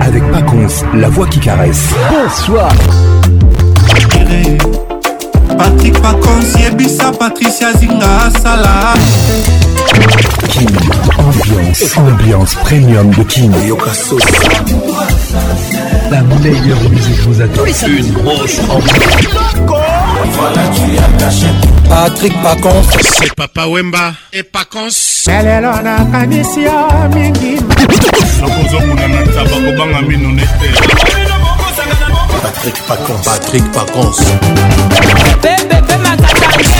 avec Pacons, la voix qui caresse. Bonsoir. Patrick Pacons, Yebissa, Patricia Zinga, Salah. King, ambiance, ambiance premium de King. La meilleure musique vous attend. Une grosse ambiance. Voilà, tu as caché. Patrick Pacons. C'est Papa Wemba et Pacons. lelelo nakanisi yo mingi nakozokuna na ntaba kobanga mino nete patrik pacons patrik pacons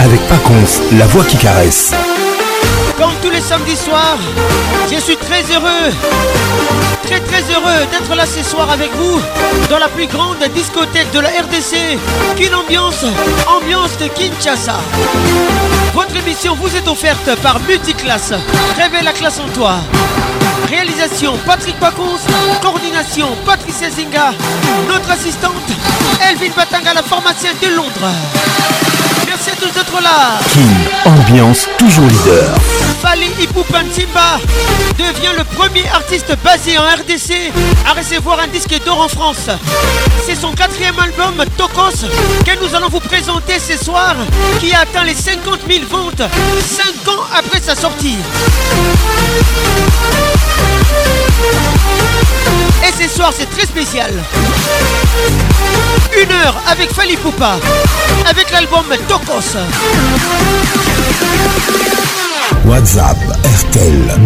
avec Pacons, la voix qui caresse. Comme tous les samedis soirs, je suis très heureux, très très heureux d'être là ce soir avec vous dans la plus grande discothèque de la RDC. Qu'une ambiance, ambiance de Kinshasa. Votre émission vous est offerte par Multiclass. Révèle la classe en toi. Réalisation Patrick Pacons, coordination Patrick Zinga, notre assistante Elvin Batanga, la pharmacienne de Londres. Merci à tous d'être là. Kim, ambiance toujours leader. Bali Ipupantimba devient le premier artiste basé en RDC à recevoir un disque d'or en France. C'est son quatrième album Tokos que nous allons vous présenter ce soir qui a atteint les 50 000 ventes 5 ans après sa sortie soir, c'est très spécial. Une heure avec Fali Poupa, avec l'album Tokos. WhatsApp RTL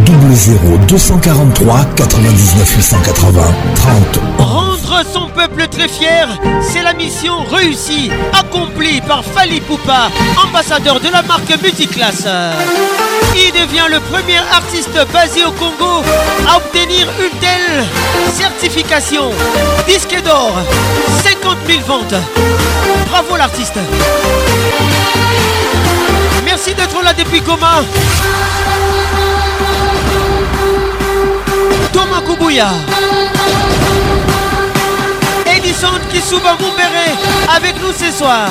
00243 99 880 30 son peuple très fier, c'est la mission réussie, accomplie par Fali Poupa, ambassadeur de la marque Musiclass. Il devient le premier artiste basé au Congo à obtenir une telle certification. Disque d'or, 50 000 ventes. Bravo l'artiste. Merci d'être là depuis Goma. Thomas Koubouya chante, qui souvent vous verrez avec nous ce soir.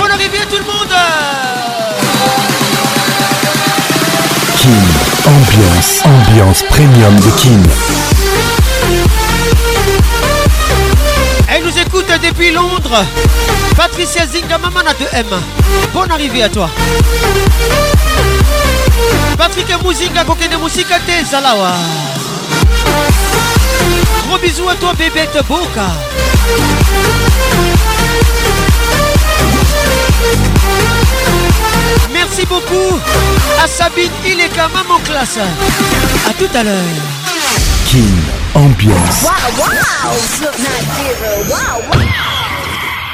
Bonne arrivée tout le monde Kim ambiance, ambiance premium de Kim. Elle nous écoute depuis Londres. Patricia Zinga, Mamana de m Bonne arrivée à toi. Patrick Mouzinga Kokene Musika, Zalawa. gros bisous à toi, bébête Boca. Merci beaucoup à Sabine Ileka, maman classe. À tout à l'heure. Kin Ambiance. Wow, wow.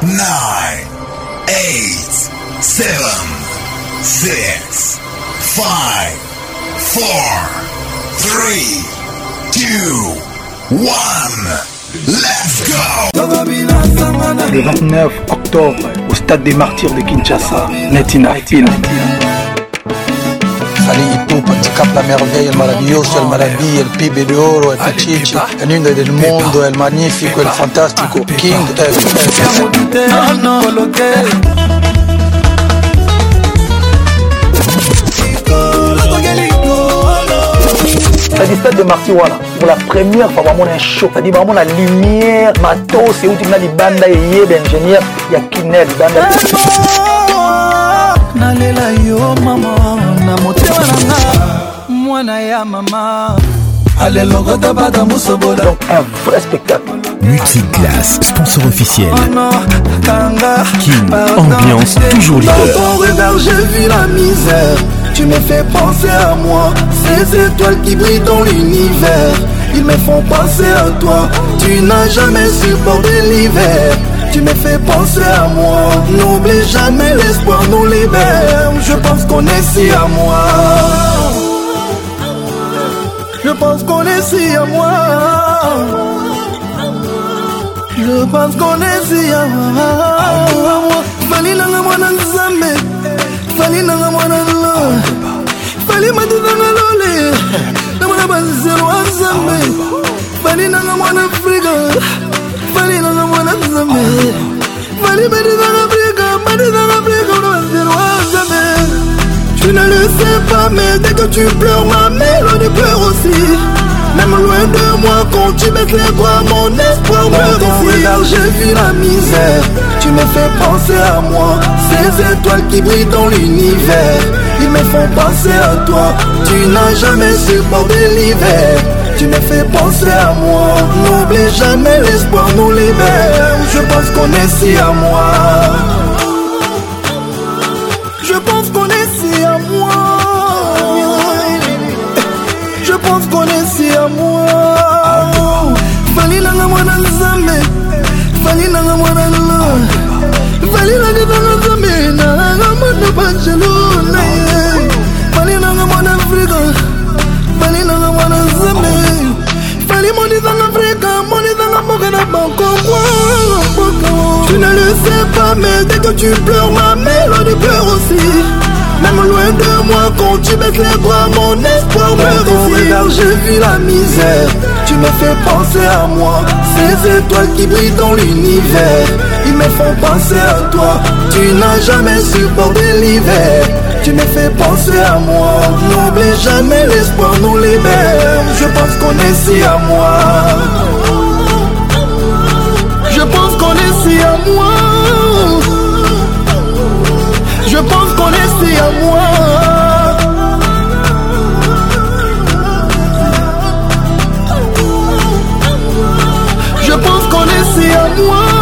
9, 8, 7, 6, 5, 4, 3, 2, 1, let's go! Le 29 octobre, au stade des martyrs de Kinshasa, Netina film. Malii Pupa la merveille, el maravilloso, el maravilloso, el pibe de oro, el pichichi, el inga del mundo, el magnifico, el fantastico, King F. C'est-à-dire stade de Martiwala. Pour la première fois, vraiment un show. C'est-à-dire vraiment la lumière, ma tosse c'est où tu m'as les bandes et Yé, ben, ingénieurs. Il y a Kinel, bandes. Nalela yo mwana ya mama alelongo tabata mosobola un vrai spectacle Multiclasse, sponsor officiel. Oh non, tanga, King, ambiance non, toujours leader. Dans ton regard, je vis la misère. Tu me fais penser à moi. Ces étoiles qui brillent dans l'univers. Ils me font penser à toi. Tu n'as jamais supporté l'hiver. Tu me fais penser à moi. N'oublie jamais l'espoir nous libère. Je pense qu'on est si à moi. Je pense qu'on est si à moi. Je pense qu'on est si à moi. Fali nanga mwana nzambe. Fali nanga mwana lo. Fali matuta na lole. Na mwana banzelo wa nzambe. Fali nanga mwana Afrika. Fali nanga mwana nzambe. Fali matuta na Afrika. Matuta na Afrika. Na banzelo wa nzambe. Tu ne le sais pas, mais dès que tu pleures, ma mélodie pleure aussi. Même loin de moi, quand tu baisses les bras, mon espoir me regard, J'ai vu la misère, tu me fais penser à moi. Ces étoiles qui brillent dans l'univers, ils me font penser à toi. Tu n'as jamais supporté l'hiver, tu me fais penser à moi. N'oublie jamais, l'espoir nous libère. Je pense qu'on est si à moi. Je pense Tu ne le sais pas, mais dès que tu pleures, ma mélodie pleure aussi. Même loin de moi, quand tu baisses les bras, mon espoir me Dans je vis j'ai la misère. Tu me fais penser à moi. Ces étoiles qui brillent dans l'univers, ils me font penser à toi. Tu n'as jamais supporté l'hiver. Tu me fais penser à moi. N'oublie jamais l'espoir nous libère. Je pense qu'on est si à moi. Je pense qu'on est à moi. Je pense qu'on est à moi. Je pense qu'on est à moi.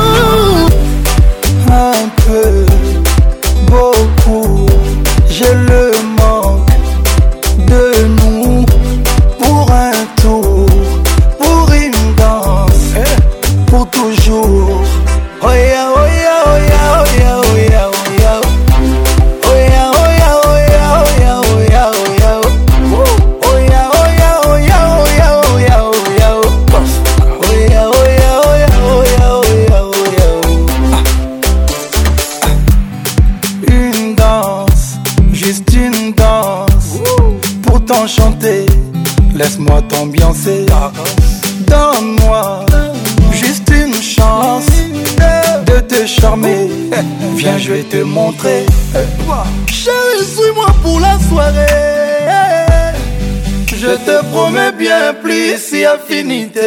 plus si infinité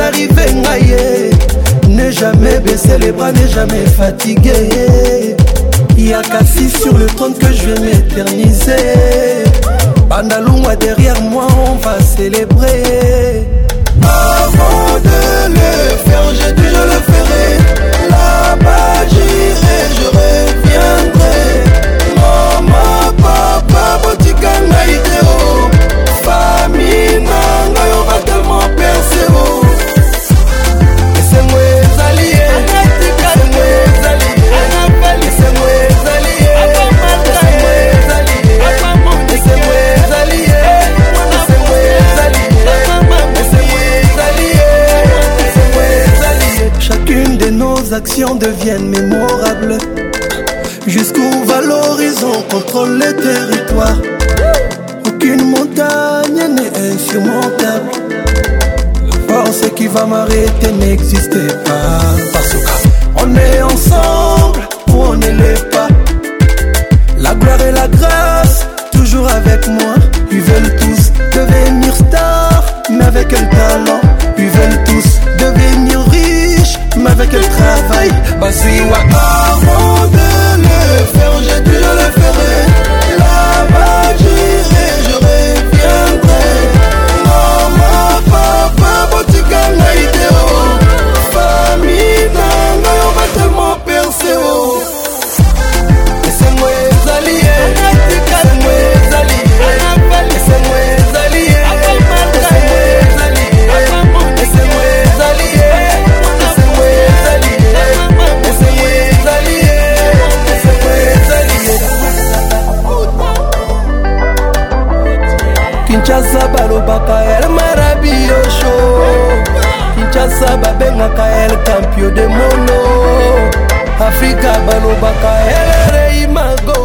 arrivé ngai ye ne jamais baisser les bras ne jamais fatigué yaka si sur le trône que je vais m'éterniser bandalungwa derrière moi on va célébrer avant de le faire j'ai déjà le actions deviennent mémorables. Jusqu'où va l'horizon, contrôle les territoires. Aucune montagne n'est insurmontable. La force qui va m'arrêter n'existait pas. Parce on est ensemble ou on ne l'est pas. La gloire et la grâce, toujours avec moi. Ils veulent tous devenir stars, mais avec un talent. avec elle travaille Bah si, ouais, avant de le faire, j'ai déjà le ferai kinshasa balobaka el marabiosho kinshasa babengaka el campio de mono afrika balobaka el reimago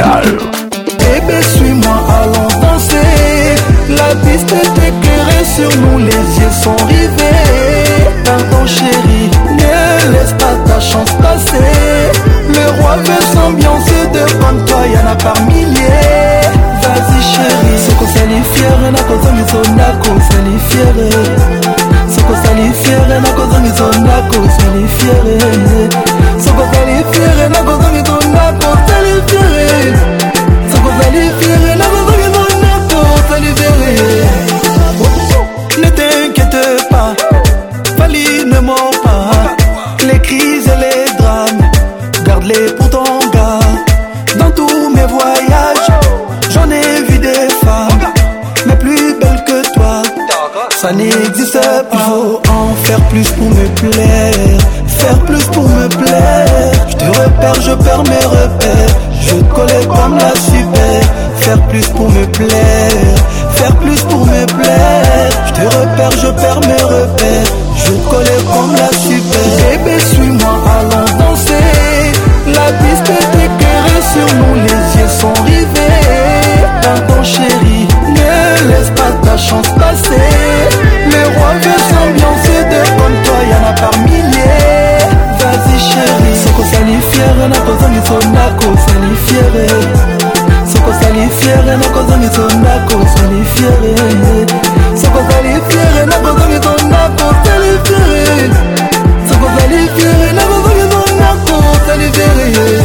Eh Bébé, ben, suis-moi, allons danser. La piste est éclairée sur nous, les yeux sont rivés. Pardon, chéri, ne laisse pas ta chance passer. Le roi veut s'ambiancer devant toi, y'en a par milliers. Vas-y, chérie, ce qu'on s'allie fier, n'a qu'on s'allie fier. na ça zalivere mon nabazalino nato zalivere ne t'inquiète pas Paline ne ment pas les crises et les drames garde-les pour ton gars dans tous mes voyages j'en ai vu des femmes mais plus belles que toi ça n'existe pas faut en faire plus pour me plaire faire plus pour me plaire tu repères, je perds mes repères. Je collais comme la super. Faire plus pour me plaire. Faire plus pour me plaire. Je te repère, je perds mes repères. Je collais comme la super. Bébé, suis-moi, allons danser. La piste est éclairée sur nous, les yeux sont rivés. temps chéri, ne laisse pas ta chance passer. Le roi veut s'ambiancer, de comme toi, en a par milliers. merci sheri soko osali fiere nakozongiso ndako osali fiere soko osali fiere nakozongiso ndako osali fiere soko osali fiere nakozongiso ndako osali fiere soko osali fiere nakozongiso ndako osali fiere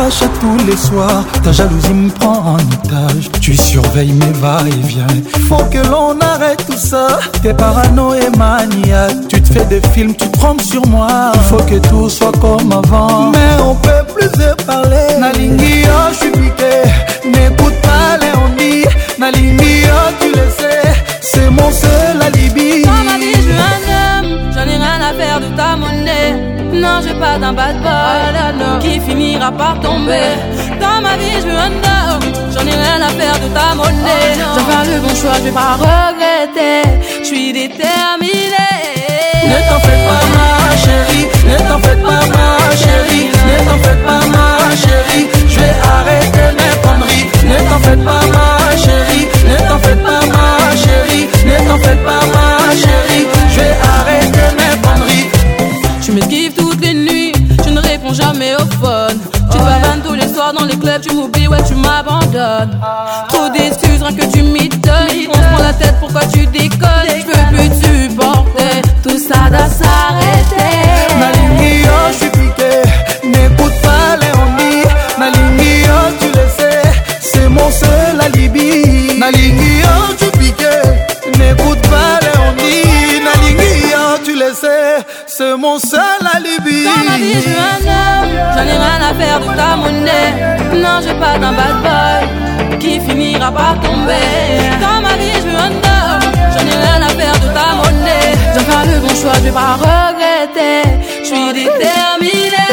fâche à tous les soirs, ta jalousie me prend en otage. Tu surveilles mes va-et-vient. Faut que l'on arrête tout ça. T'es parano et maniaque. Tu te fais des films, tu te trompes sur moi. Faut que tout soit comme avant. Mais on peut plus se parler. Nalingi, oh, je suis piqué. N'écoute pas les on dit. Nalingi, oh, tu le sais. C'est mon seul alibi. Non, j'ai pas d'un bad boy ah, qui finira par tomber. Dans ma vie, je me J'en ai rien à faire de ta monnaie. Oh, j'ai pas le bon choix, je vais pas regretter. Je suis déterminée. Ne t'en fais pas, ma chérie. Ne t'en fais pas, ma chérie. Ne t'en fais pas, ma chérie. Je vais arrêter mes conneries. Ne t'en fais pas, ma chérie. Ne t'en fais pas, ma chérie. Ne t'en fais pas, ma chérie. tu m'oublies, ouais, tu m'abandonnes. Trop d'excuses, rien que tu m'y m'étonnes. On prend la tête, pourquoi tu déconnes? Je peux plus supporter, tout ça doit s'arrêter. oh je suis piqué, n'écoute pas Léonie. oh tu le c'est mon seul alibi. je tu piqué, n'écoute pas Léonie. oh tu le c'est mon seul alibi. Dans ma vie, je un homme, j'en ai non, je pas d'un bad boy qui finira par tomber. Dans ma vie, je me dors, J'en ai rien à faire de ta monnaie. Je fais le bon choix, je vais pas regretter. Je suis déterminé.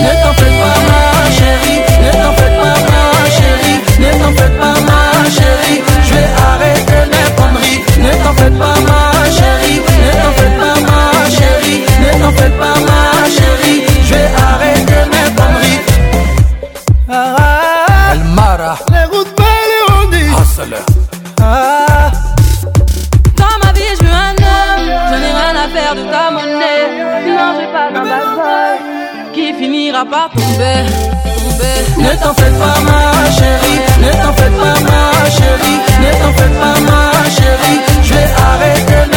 Ne t'en fais pas, ma chérie. Ne t'en fais pas, ma chérie. Ne t'en fais pas, ma chérie. Je vais arrêter mes conneries. Ne t'en fais pas, ma chérie. Ne t'en fais pas, ma chérie. Ne t'en fais pas. Ne t'en fais pas ma chérie, ne t'en fais pas ma chérie, ne t'en fais pas ma chérie, je vais arrêter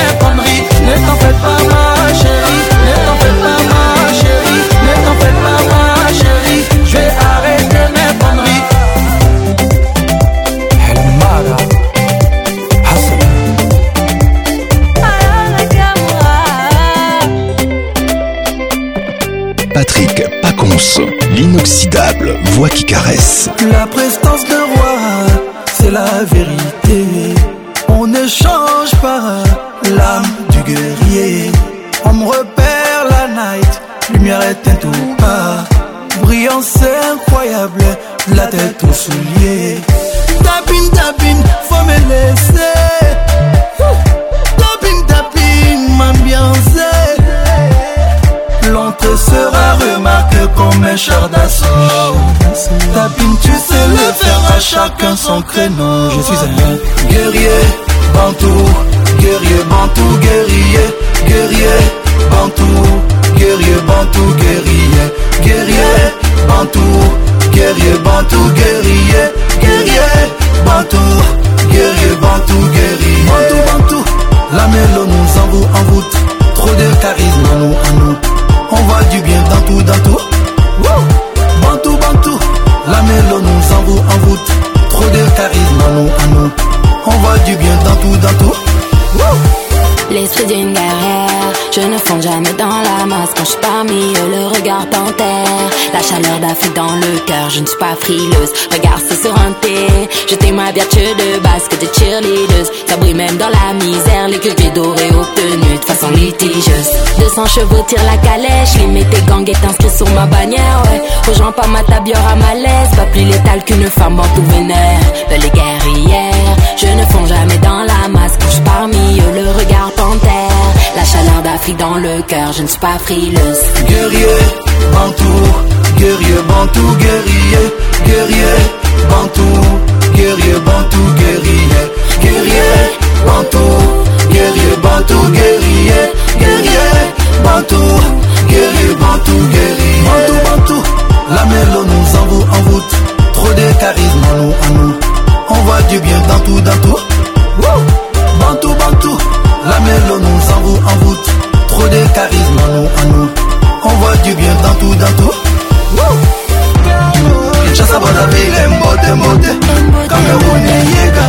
voix qui caresse. La prestance de roi, c'est la vérité. On ne change pas l'âme du guerrier. On me repère la night, lumière éteinte ou pas. Brillance incroyable, la tête au soulier. Tapine, tapine, faut me laisser. mes chars d'assaut. Tapine, tu sais le faire à chacun son créneau. Je suis un guerrier, bantou, guerrier, bantou, guerrier, guerrier, bantou, guerrier, bantou, guerrier, guerrier, bantou, guerrier, bantou, guerrier, guerrier, bantou, guerrier, bantou, guerrier, bantou, bantou. La mélodie nous envoûte, en trop de charisme en nous, en nous. On voit du bien dans tout, dans tout. Bantou, bantou, la mélodie nous envoie en route. Trop de charisme à nous, à nous. On voit du bien dans tout, dans tout. Woo l'esprit d'une guerrière. Je ne fonds jamais dans la masse quand je parmi eux, le regard panthère. La chaleur d'affût dans le cœur, je ne suis pas frileuse. Regarde, ce sur un thé. ma vertu de basket de cheerleaders. Ça brille même dans la misère, les culs dorés obtenus de façon litigeuse. 200 chevaux tirent la calèche, les tes gangs est inscrit sur ma bannière, ouais. Aux gens pas ma tabiore à malaise, pas plus létale qu'une femme en tout vénère. les guerrières, je ne fonds jamais dans la masse, quand je parmi eux le regard la chaleur d'Afrique dans le cœur, je ne suis pas frileuse. Guerrier, bantou guerrier, Bantou, guerrier, guerrier, Bantou, guerrier, Bantou, guerrier, guerrier, Bantou, guerrier, Bantou, guerrier, guerrier, Bantou, guerrier, Bantou, guerrier. Bantou, Bantou, la mélodie nous envoie en route. Trop de charisme en nous, en nous. On voit du bien dans tout, dans tout. Bantou, Bantou. La mélodie s'enroule en route. Trop de charisme en nous, en nous. On voit du bien dans tout, dans tout. Kinshasa Brazzaville, Mbote Mbote Cameroun et Yega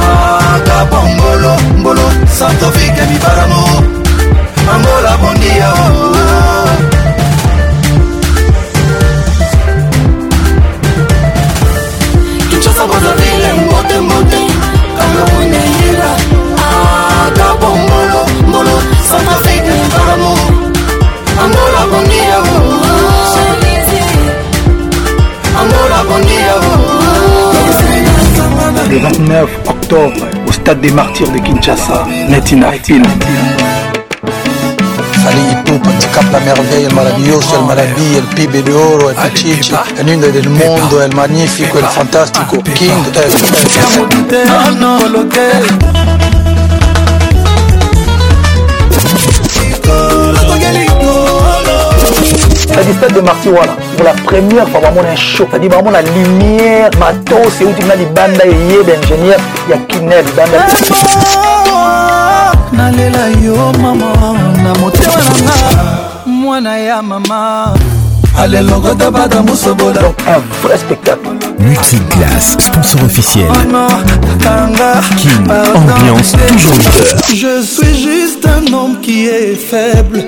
Ah, Gabon, Mbolo, Mbolo Santo Fique, Mibaramo Angola, Bondia, oh, oh. le 29 octobre au stade des martyrs de Kinshasa. Netina Film. Salí Tupa, Chicap la Merveille, el maravilloso, el maravilla, el pibe de oro, el pichicho, el lindo del mundo, el magnífico, el fantástico, King F. dit stade de marti wana pour la première fois vraiment un show vraiment la lumière matos la lumière, ma eyeba ingénieur ya kina dit bande nalela yo mama na motema nanga mwana ya mama Donc un vrai spectacle. Multiclass, sponsor officiel. King, ambiance toujours leader. Je suis juste un homme qui est faible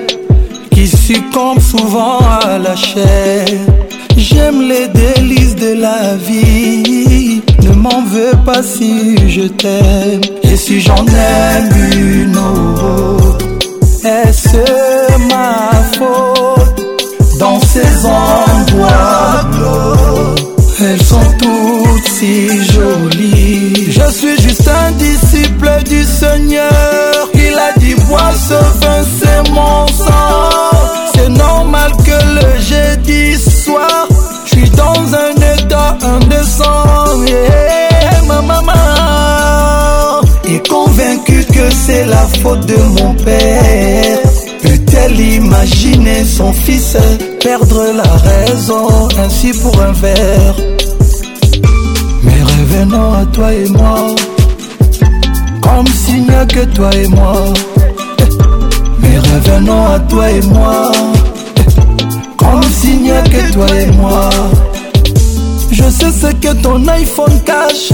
qui succombe souvent à la chair. J'aime les délices de la vie. Ne m'en veux pas si je t'aime. Et si j'en aime une autre, est-ce ma faute? Dans ces endroits elles sont toutes si jolies. Je suis juste un disciple du Seigneur. Il a dit, moi ce vin, c'est mon la faute de mon père Peut-elle imaginer son fils perdre la raison ainsi pour un verre Mais revenons à toi et moi Comme s'il n'y a que toi et moi Mais revenons à toi et moi Comme s'il n'y a que toi et moi Je sais ce que ton iPhone cache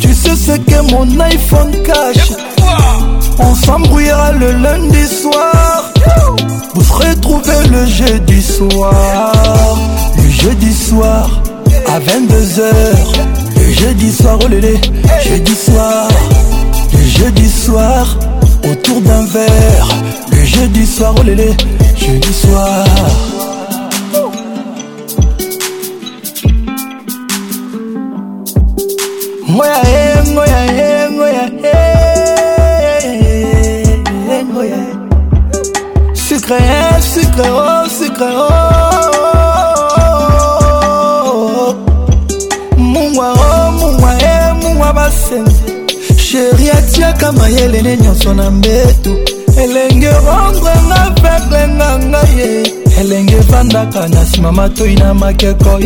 Tu sais ce que mon iPhone cache on s'embrouillera le lundi soir. Vous serez trouvé le jeudi soir. Le jeudi soir à 22h. Le jeudi soir au oh, Jeudi soir. Le jeudi soir autour d'un verre. Le jeudi soir au oh, lé Jeudi soir. créer sucre, oh, sucre, oh. mungwa o oh, mungwa e eh, mungwa basenze sheri atiaka mayelele nyonso na mbeto elenge ongwenga peklenga ngai ye eh. elenge evandaka na nsima matoi na makeko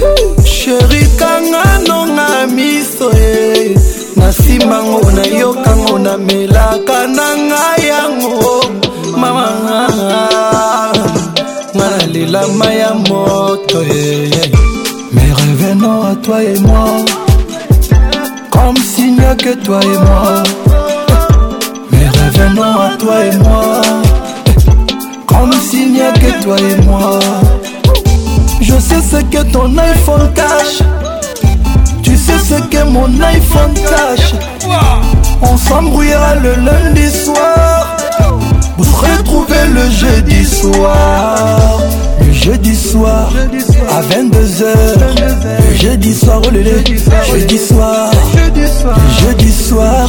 sheri kanganonga miso ye eh. na nsimbango nayokango namelaka na ngai yango mama ah, ah, ah. Mais revenons à toi et moi Comme s'il n'y a que toi et moi Mais revenons à toi et moi Comme s'il n'y a que toi et moi Je sais ce que ton iPhone cache Tu sais ce que mon iPhone cache On s'embrouillera le lundi soir Vous retrouver le jeudi soir Jeudi soir, à 22h. Jeudi soir, oh lélé. Jeudi soir, jeudi soir,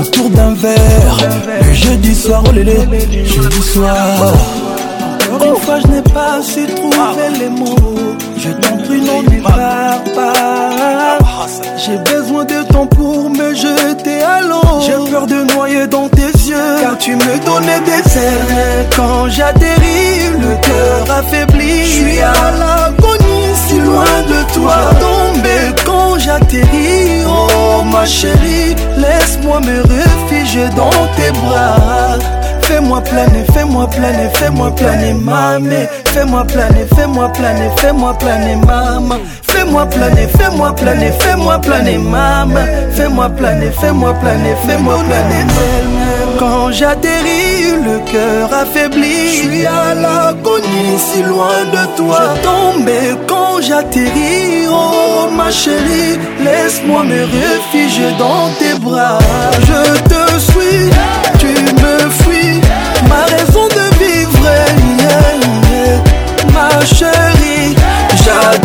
autour d'un verre. Jeudi soir, oh lélé. Jeudi soir. Encore une fois, je n'ai pas su trouver les mots. Je t'en prie, non, ne pars pas. passe. J'ai besoin de temps pour me jeter à l'eau. J'ai peur de noyer dans tes yeux. Car tu me donnais des ailes. Quand j'atterris, le cœur affaibli. Je suis à l'agonie, si loin de toi. Tombé quand j'atterris. Oh ma chérie, laisse-moi me réfugier dans tes bras. Fais-moi planer, fais-moi planer, fais-moi planer, maman. Fais-moi planer, fais-moi planer, fais-moi planer, maman. Fais-moi planer, fais-moi planer, fais-moi planer, maman. Fais-moi planer, fais-moi planer, fais-moi planer, maman. Quand j'atterris, le cœur affaibli. Je suis à l'agonie, si loin de toi. Je tombe quand j'atterris, oh ma chérie. Laisse-moi me réfugier dans tes bras. Je te suis, tu me fuis. Ma raison de vivre est ma chérie. J'adore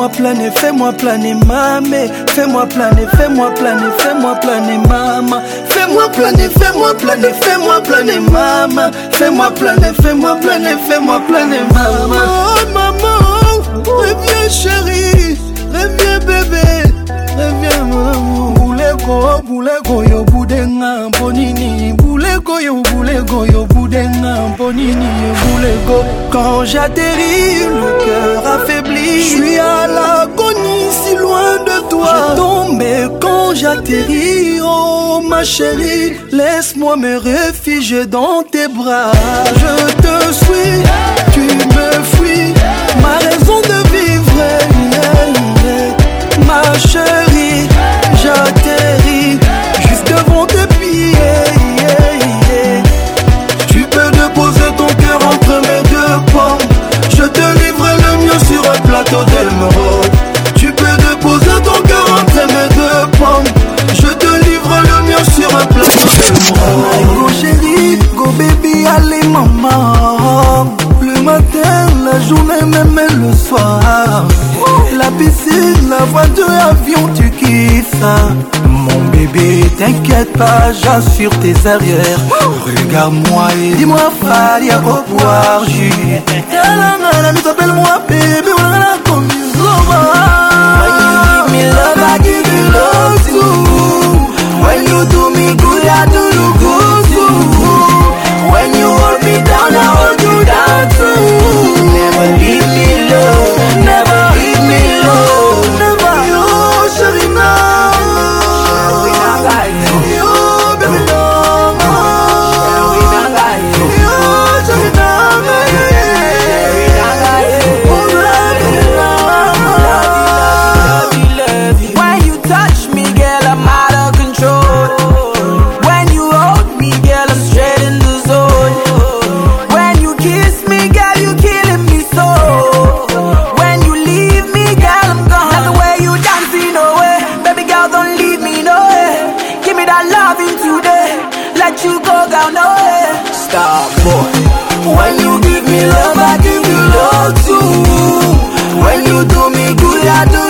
Fais-moi planer, fais-moi planer, mamé. Fais-moi planer, fais-moi planer, fais-moi planer, maman. Fais-moi planer, fais-moi planer, fais-moi planer, maman. Fais-moi planer, fais-moi planer, fais-moi planer, maman. Oh, maman, reviens chérie, reviens bébé, reviens mon amour. moko bulegoyo budenga mponini bulegoyo bulegoyo budenga mponini bulego quand j'atterris le cœur affaibli je suis à l'agonie si loin de toi tombe quand j'atterris oh ma chérie laisse-moi me réfugier dans tes bras je te suis tu me fuis ma raison de vivre yeah, yeah, ma chérie Alberto Del Moro. Tu peux déposer ton cœur entre mes deux pommes. Je te livre le mien sur un plateau Del Moro. Oh, chérie, go baby, allez maman. la journée, même le soir. La piscine, la de l'avion, tu kiffes Mon bébé, t'inquiète pas, j'assure tes arrières. Regarde-moi et dis-moi, Faria au boire, la Yalana, nous appelle-moi bébé, voilà a When you lova. Me love, I give you love When you do me good, I do you good. without you. Never leave me low, never leave me low. I do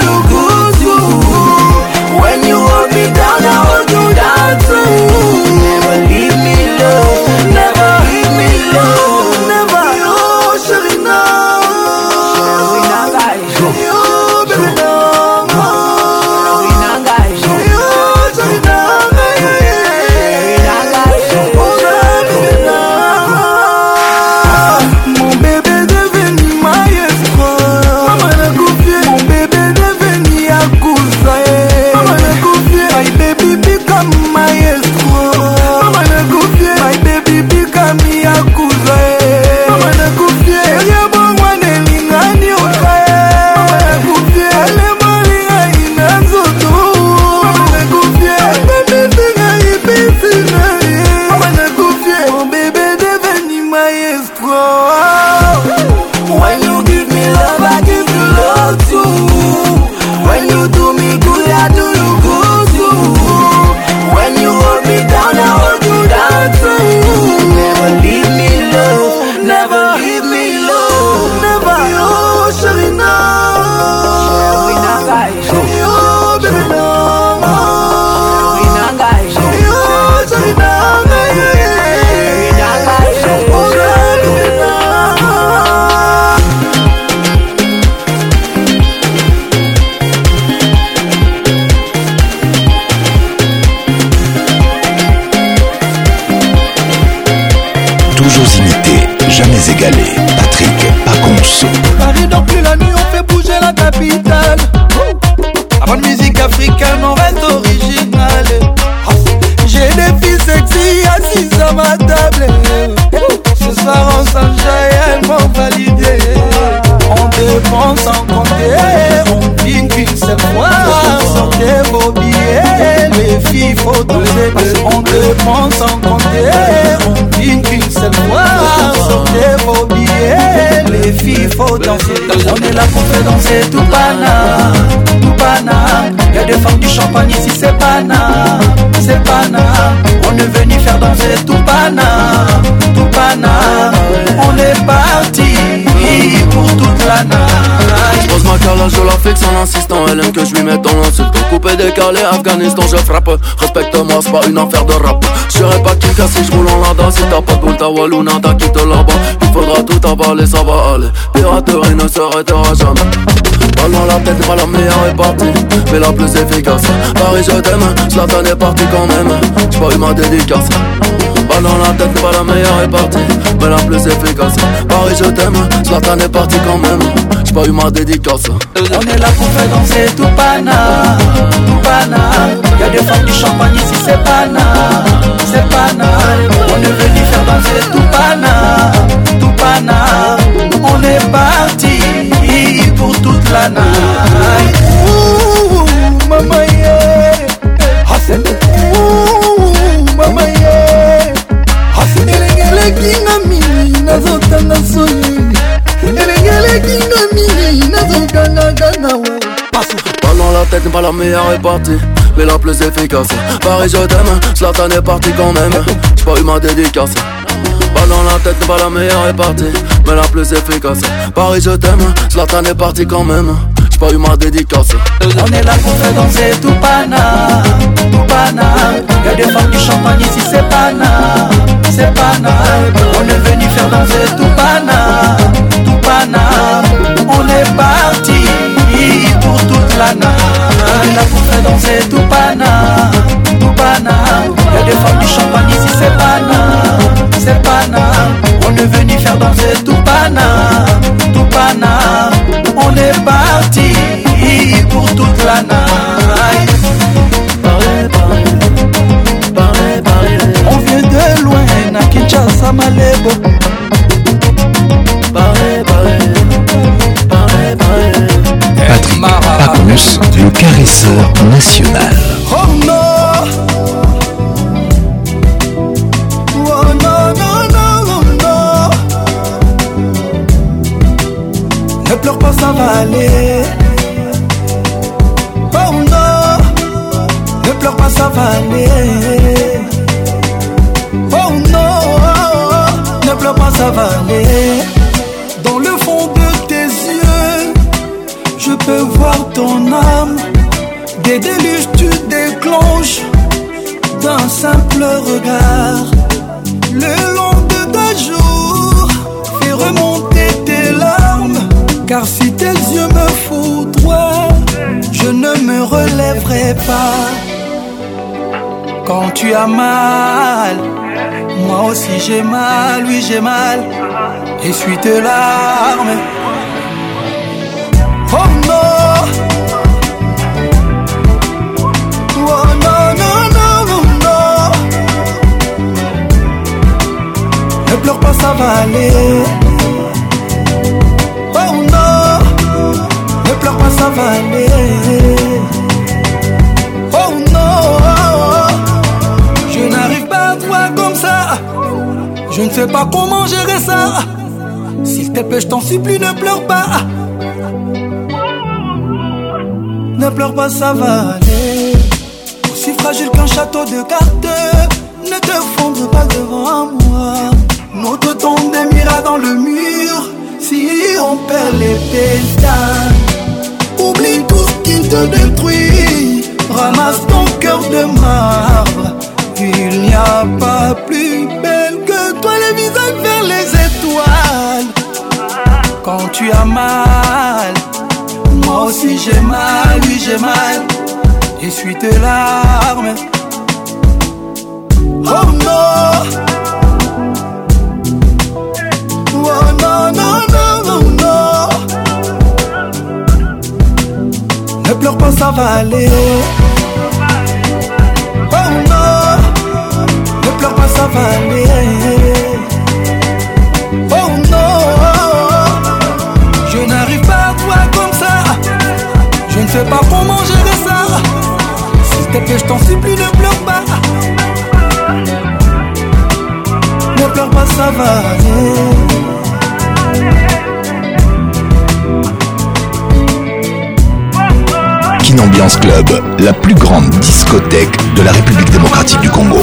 fait danser tout pana, tout pana. Y'a des femmes du champagne ici, c'est pana, c'est pana. On est venu faire danser tout pana, tout pana. je la fixe en insistant. Elle aime que je lui mette dans l'insulte. Coupé, décalé, Afghanistan, je frappe. Respecte-moi, c'est pas une affaire de rap. J'irai pas Kika si je roule en Lada. Si t'as pas de Waluna t'as quitte là-bas. Il faudra tout avaler, ça va aller. Piraterie ne s'arrêtera jamais. Balle dans la tête, pas la meilleure et partie, mais la plus efficace. Paris, je t'aime, Slatan est parti quand même. J'ai pas eu ma dédicace. Balle dans la tête, pas la meilleure est partie, mais la plus efficace. Paris, je t'aime, Slatan est parti quand même j'ai pas eu ma dédicace. On est là pour faire danser tout pana, tout pana. Y'a des femmes du champagne ici, c'est pana, c'est pana. On est venu faire danser tout pana, tout pana. On est parti pour toute la night. Ouh, maman, yeah. Ah, c'est Ouh, maman, yeah. Ah, c'est Elengele, ginami, nazotanda soli. Pas dans la tête, pas la meilleure est mais la plus efficace. Paris, je t'aime, Slatan est parti quand même. J'ai pas eu ma dédicace. Pas dans la tête, pas la meilleure est partie, mais la plus efficace. Paris, je t'aime, Slatan est parti quand même. J'ai pas eu ma dédicace. On est là pour faire danser tout pana, tout pana. Y'a des femmes qui champagne ici, c'est pana, c'est pana. On est venu faire danser tout pana on est parti pour toute la nuit. La fait danser tout pana, tout Y a des femmes du champagne ici, c'est pana, c'est pana. On est venu faire danser tout pana, tout On est parti pour toute la nuit. On vient de loin, na Kinshasa, Du le caresseur national. Oh no Ne pleure pas, ça va Oh non, ne pleure pas, ça va Oh non, ne pleure pas, ça va Dans le fond de tes yeux, je peux voir des déluges tu déclenches d'un simple regard. Le long de ta jour fais remonter tes larmes. Car si tes yeux me foudroient, je ne me relèverai pas. Quand tu as mal, moi aussi j'ai mal, oui j'ai mal. et Essuie tes larmes. ça va aller. Oh non, ne pleure pas, ça va aller. Oh non, je n'arrive pas à toi comme ça. Je ne sais pas comment gérer ça. Si te plaît, je t'en supplie, ne pleure pas. Ne pleure pas, ça va aller. Aussi fragile qu'un château de cartes, ne te fondre pas devant moi. L'autre tombe des dans le mur Si on perd les pétales Oublie tout ce qui te détruit Ramasse ton cœur de marbre Il n'y a pas plus belle que toi Les visages vers les étoiles Quand tu as mal Moi aussi j'ai mal, oui j'ai mal Essuie tes larmes Oh non Oh non, ne pleure pas, ça va aller. Oh non, je n'arrive pas à toi comme ça. Je ne sais pas comment de ça. S'il te que je t'en supplie, ne pleure pas. Ne pleure pas, ça va aller. Ambiance Club, la plus grande discothèque de la République démocratique du Congo.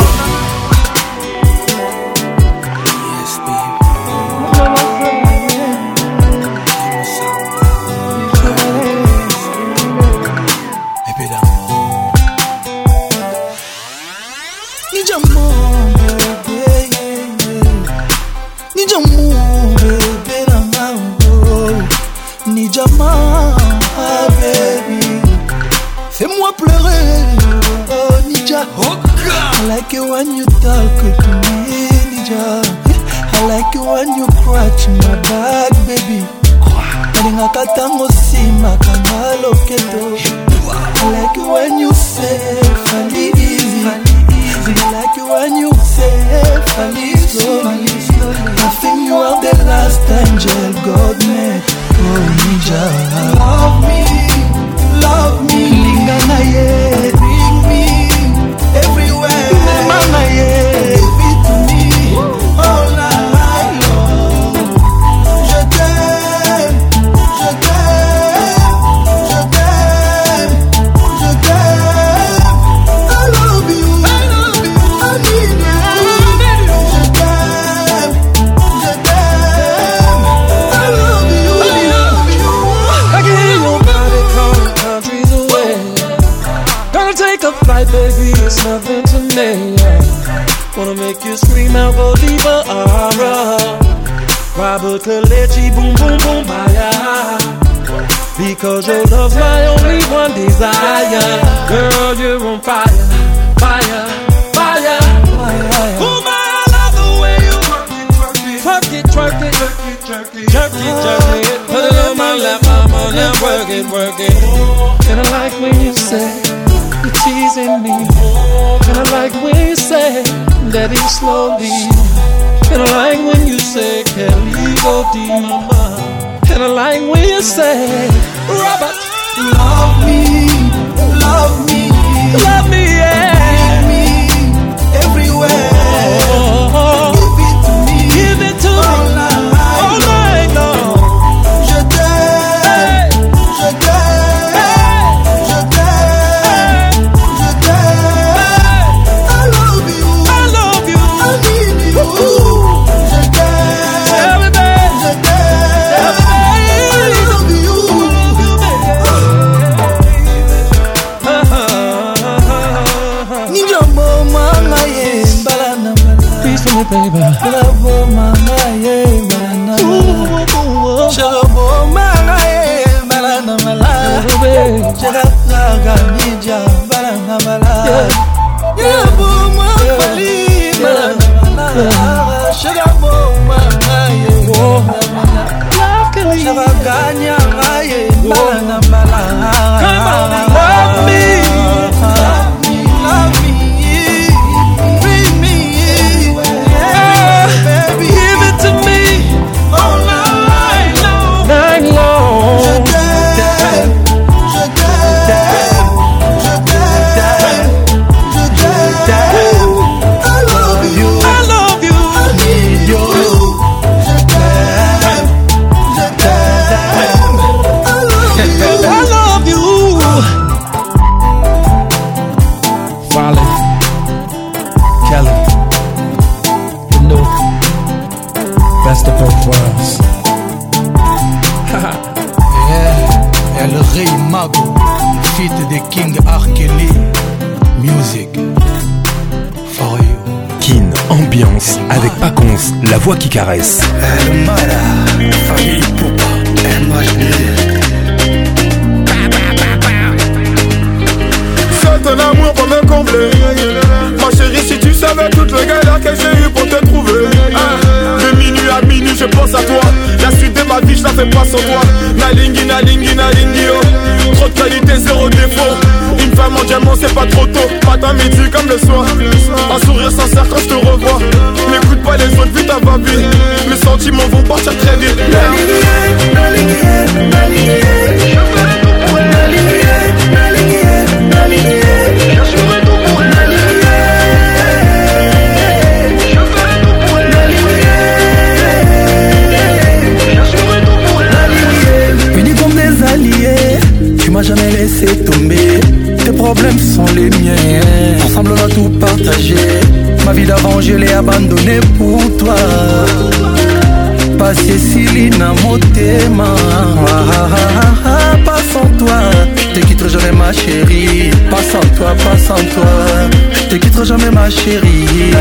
caresse. Ma vie d'avant je l'ai abandonnée pour toi Passé Sili na motema ah, ah, ah, Pas sans toi Je te quitterai jamais ma chérie Pas sans toi, pas sans toi Je te quitterai jamais ma chérie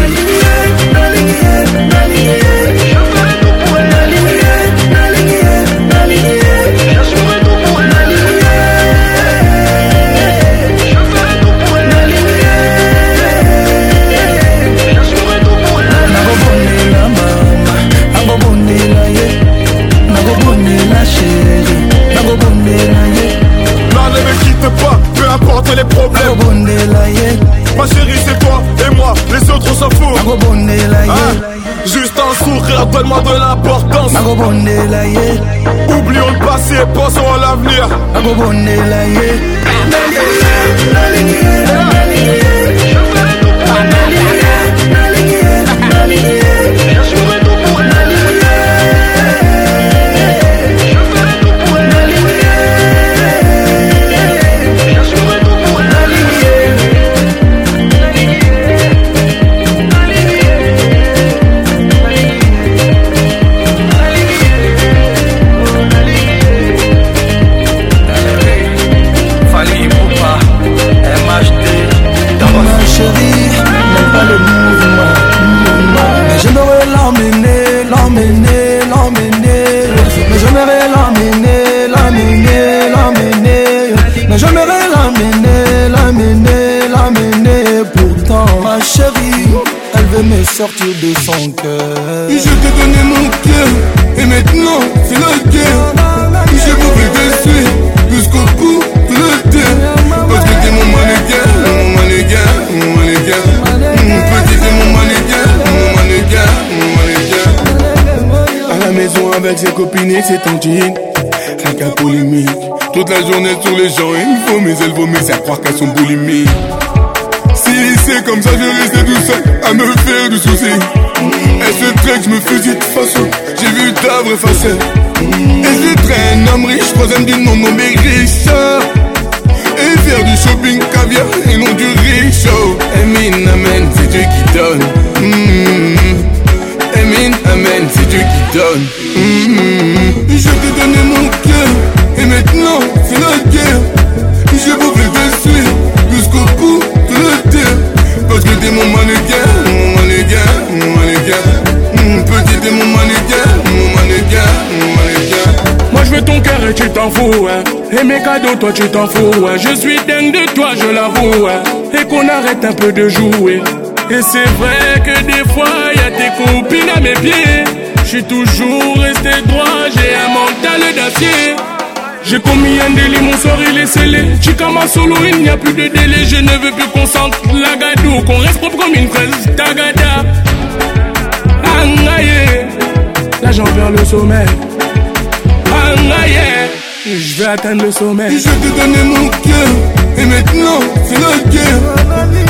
Nango bondela ye Non ne me quitte pas, peu importe les problèmes Nango bondela ye Ma chérie c'est toi et moi, les autres s'en foutent Nango bondela ye hein? Juste un sourire, donne-moi de l'importance Nango bondela ye Oublions le passé, pensons à l'avenir Nango bondela ye Analyé, analyé, analyé Analyé sortir de son Je t'ai donné mon cœur, et maintenant c'est le guerre. Je vous dessus jusqu'au bout de la terre. Parce que t'es mon mannequin, mon mannequin, mon mannequin. que t'es mon mannequin, mon mannequin, mon mannequin. À la maison avec ses copines et ses tantines, un polémique. Toute la journée tous les gens, ils vomissent, elles vomissent à croire qu'elles sont boulimiques. Si c'est comme ça, je restais tout seul à me faire du souci. Elle ce que je me fusille de façon. J'ai vu ta vraie facette. Et je traîne, homme riche, troisième du nom, nommé Richard. Et faire du shopping caviar et non du riche. Amen, amen, c'est Dieu qui donne. Mmh. Amen, c'est Dieu qui donne. Et mm-hmm. Je t'ai donné mon cœur, et maintenant c'est la guerre. Je vous fais dessus parce que t'es mon mannequin, mon mannequin, mon mannequin. Petit t'es mon mannequin, mon mannequin, mon mannequin. Moi je veux ton cœur et tu t'en fous, hein. Et mes cadeaux, toi tu t'en fous, hein. Je suis dingue de toi, je l'avoue, hein. Et qu'on arrête un peu de jouer. Et c'est vrai que des fois, y a tes copines à mes pieds. Je suis toujours resté droit, j'ai un mental d'acier. J'ai commis un délit, mon sort il est scellé. ma solo, il n'y a plus de délai. Je ne veux plus qu'on sente l'agadou, qu'on reste propre comme une fraise. Tagada, angaye. Là j'en perds le sommeil. Angaye, je vais atteindre le sommet. Je te donner mon cœur, et maintenant c'est la guerre.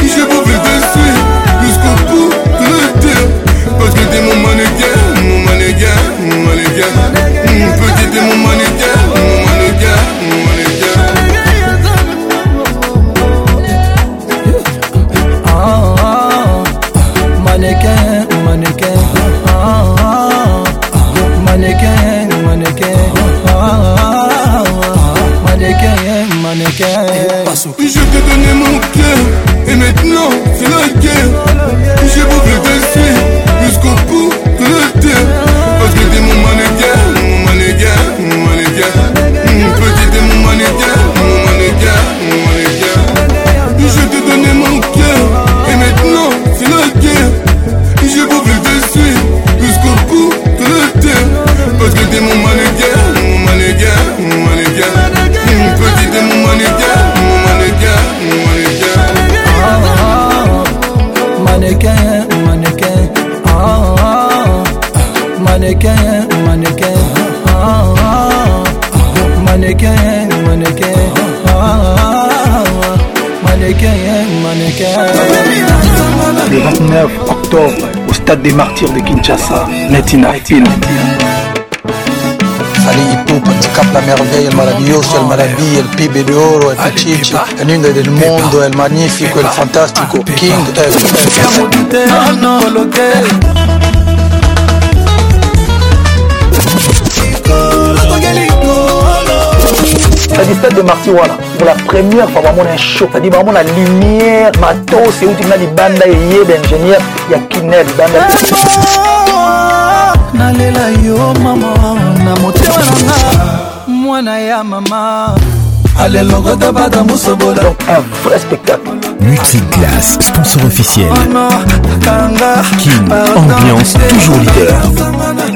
Je vais vous dessus jusqu'au bout de la Parce que t'es mon mannequin, mon mannequin, mon mannequin. Petit t'es mon mannequin, mon mannequin. Je t'ai donné mon cœur et maintenant c'est la guerre mannequin, mannequin. Ah, ah, ah. Mannequin, mannequin. Ah, ah, ah. Mannequin, mannequin. Le 29 octobre, au stade des martyrs de Kinshasa, Netina Hill. Ali Poupe, cap la merveille, el maravilloso, el maravilla, el pibe de oro, el pichicho, el lindo del mundo, el magnífico, el fantástico, King F. na distade de marti wana pour la première fois bamona un show cestadi bamona lumière matos euti na libanda eyeba ingénieur ya kina ya libanda nalela yo mama na motema nanga mwana ya mama Donc un vrai spectacle. Multiclass, sponsor officiel. King, ambiance toujours leader.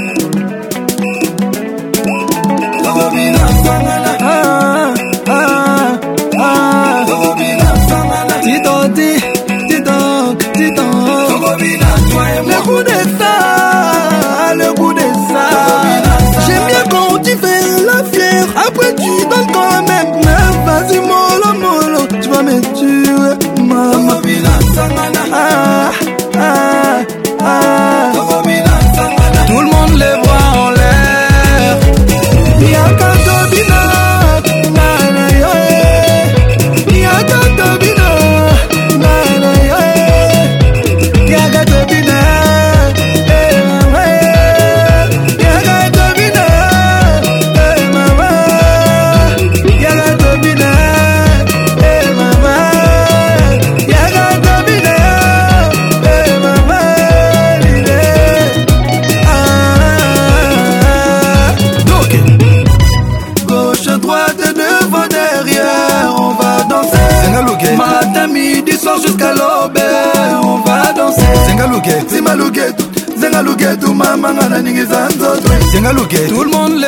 Tout le monde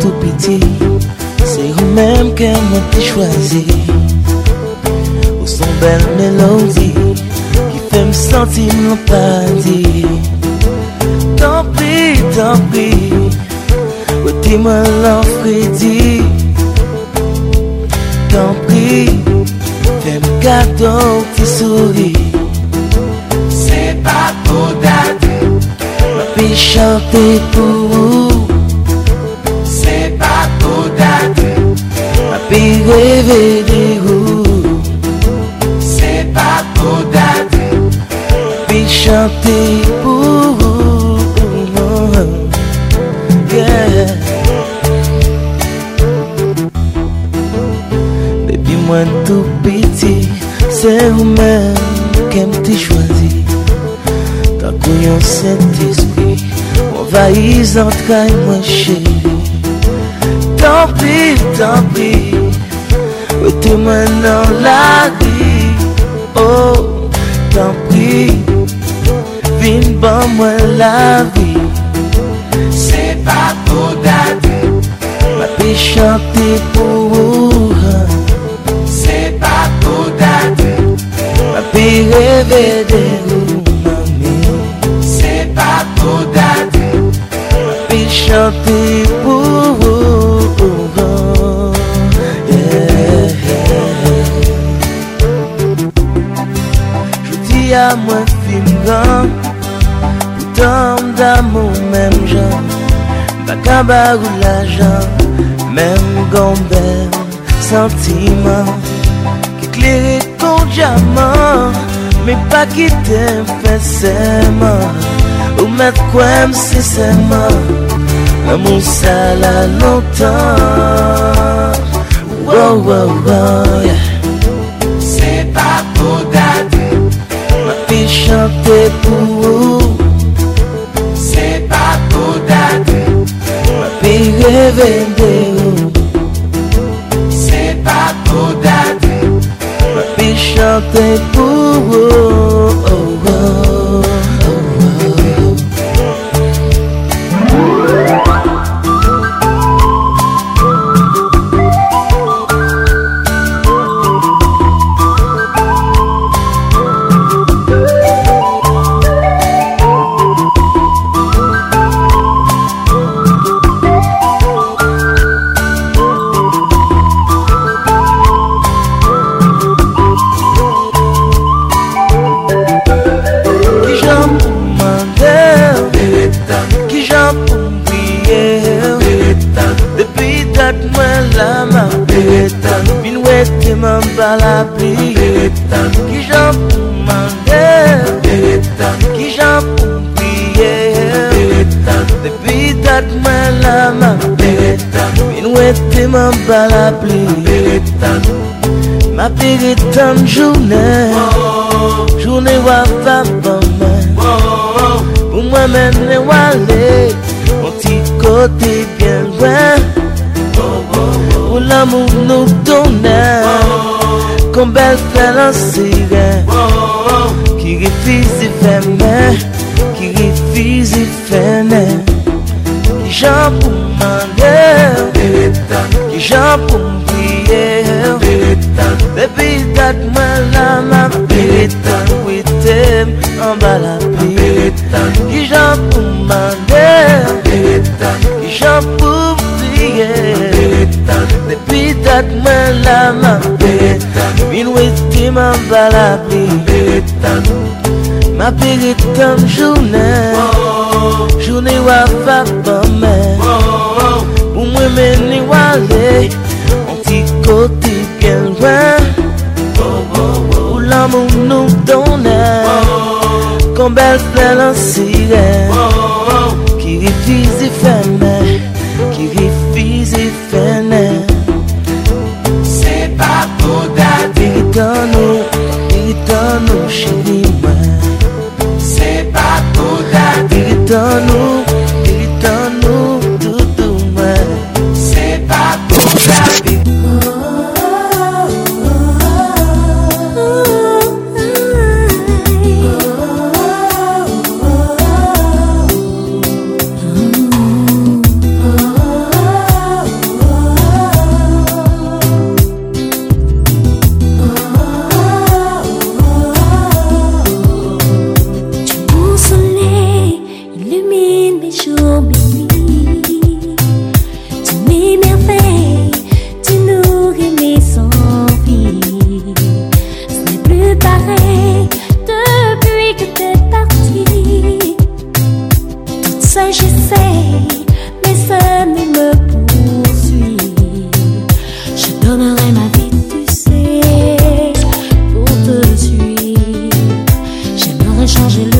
tout petit C'est vous-même que moi t'ai choisi Ou son belle mélodie Qui fait me sentir mon pas Tant pis, tant pis Où dis moi l'enfredit Tant pis Fais me cadeau qui sourit C'est pas pour d'adieu Ma fille chantait pour vous C'est Se pa kodate pour pour Depuis yeah. Depi mwen tou piti Se ou men kem te chwazi y a sent espri Mwen vaiz an Tant pis, tant pis Dis-moi la vie Oh, t'en prie Vine bon moi la vie C'est pas pour dadou Ma vie chante pour C'est pas pour dadou Ma vie rêve de C'est pas pour dadou Ma vie chante pour y a moins de films grands, autant d'amour. Même Jean, M'a cabarou e la Jean, Même Gombert, Sentiment, Qui clé ton diamant, Mais pas qui t'aime faire serment. Ou mettre quoi, MC, serment, L'amour ça là longtemps. Wow, wow, wow, c'est pas pour d'admettre. Mwen fin chante pou ou Se pa pou date Mwen fin revende ou Se pa pou date Mwen fin chante pou ou Mwen bala pli Ma pege tan Ma pege tan jounen Jounen wap vabame Pou mwen men ne wale Mon ti kote bien gwen Pou l'amou nou donen Kon bel fè lan sè gen Ki rifizi fè men Ki rifizi fè nen Di jan pou man lè Mwen bala pli Ki jan pou m priye, Depi dat mwen la ma priye, Mwen te m an bala priye, Ki jan pou m an der, Ki jan pou m priye, Depi dat mwen la ma priye, Mwen we se te m an bala priye, Ma piye kon jounen, Jounen bon. wafapan, On ti kote bien lwen Ou l'amou nou donen Kon bel bel ansiren Ki rifizi fene Ki rifizi fene Se pa pou dati Digit anou, digit anou chini mwen Se pa pou dati Digit anou changer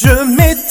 je m'étais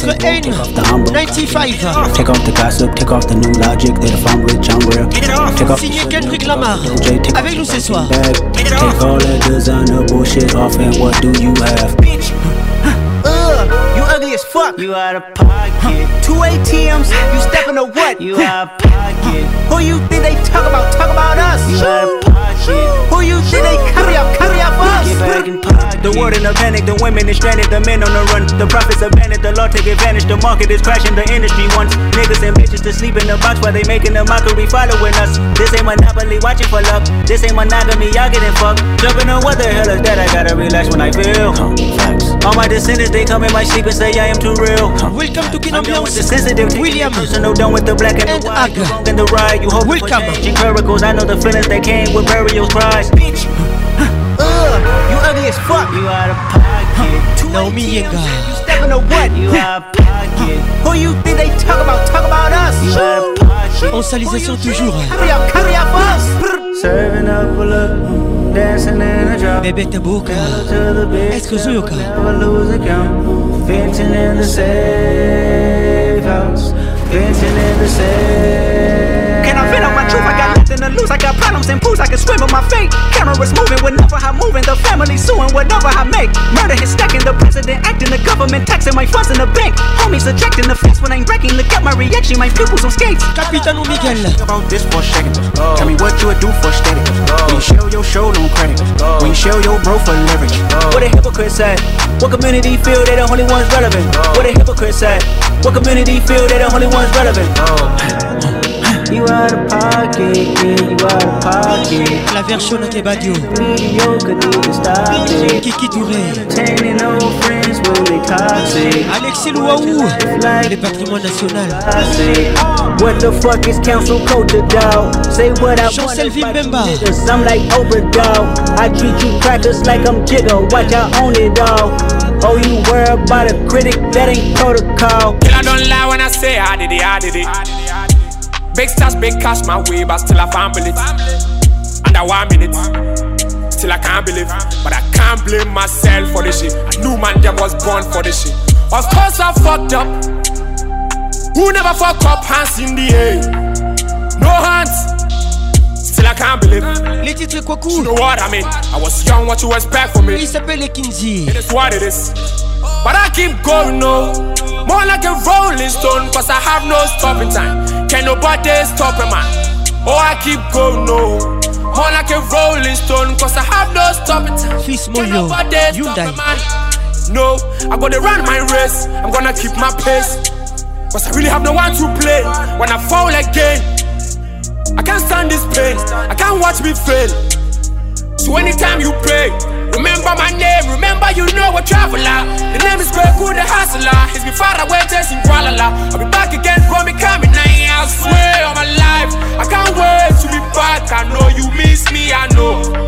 for any. Take the humble. 95. Take off the gossip, take off the new logic. They're the farm with John Grill. Take off. Signé Kendrick Lamar. Avec nous ce soir. Take all that designer bullshit off and what do you have? Bitch. you ugly as fuck. You out of pocket. Two ATMs. You stepping or what? You out of pocket. Who you think they talk about? Talk about us. You out of pocket. Who you think they carry? up? in The world in a panic, the women is stranded, the men on the run. The profits are the law take advantage, the market is crashing, the industry wants niggas and bitches to sleep in the box while they making a mockery following us. This ain't monopoly, watching for love. This ain't monogamy, y'all getting fucked. Jumping on what the hell is that? I gotta relax when I feel. All my descendants, they come in my sleep and say I am too real. Welcome to Kingdom Young. The sensitive, William. Personal, done with the black and, and the white. Agra. You wrong the ride, You hope Welcome. for She curricles, I know the feelings that came with burial cries. Bitch as fuck. You out of pocket. Huh. Know me and God. You stepping on what? You out of pocket. Who you think they talk about? Talk about us. You out of pocket. En salisation toujours. Hurry up, hurry up, us. Serving up a look. Dancing in a drop. Bebê Tabuca. Exclusive. Never lose a count. Venting in the safe house. Venting in the safe. Can I vent on my truth? I got nothing to lose. I got problems and pools, I can swim with my fate. Cameras moving whenever I'm moving. The family suing whatever I make. Murder is stacking, the president acting, the government taxing my funds in the bank. Homies ejecting the fence when I'm breaking. Look at my reaction, my pupils on skates. Capitano Miguel. Think about this for a second. Oh. Tell me what you would do for static. Oh. When you show your show no credit. Oh. When you show your bro for leverage. What a hypocrite say? What community feel they the only ones relevant? What a hypocrite say? What community feel they the only ones relevant? You out of pocket, yeah, you out of pocket. La version de Badio. Mediocre, need to stop it. Kiki Touré. Entertaining old friends when they toxic. Alexis Louaou. Like Le patrimoine national. What the fuck is council culture, dog? Say what I want. Niggas, I'm like Oprah, I treat you crackers like I'm Jigga. Watch, I own it all. Oh, you worry about a critic that ain't protocol. Girl, I don't lie when I say I did it, I did it. I did it, I did it. Big stash, big cash, my way, but still I find bullet. Under one minute, till I can't believe. But I can't blame myself for this shit. I knew man them was born for this shit. Of course I fucked up. Who never fuck up? Hands in the air, no hands can't believe Little trick cool. You know what I mean? I was young, what you expect from me? It's a Kinji. It is what it is. But I keep going, no. More like a rolling stone, cause I have no stopping time. Can nobody stop a man? Oh, I keep going, no. More like a rolling stone, cause I have no stopping time. Please, Can nobody you stop die. a man? No, I'm gonna run my race. I'm gonna keep my pace. Cause I really have no one to play. When I fall again, I can't stand this pain. I can't watch me fail. So anytime you pray, remember my name. Remember you know a traveler. The name is Gregu the Hustler. It's me far away chasing Kualala. I'll be back again from me coming. I swear on my life. I can't wait to be back. I know you miss me. I know.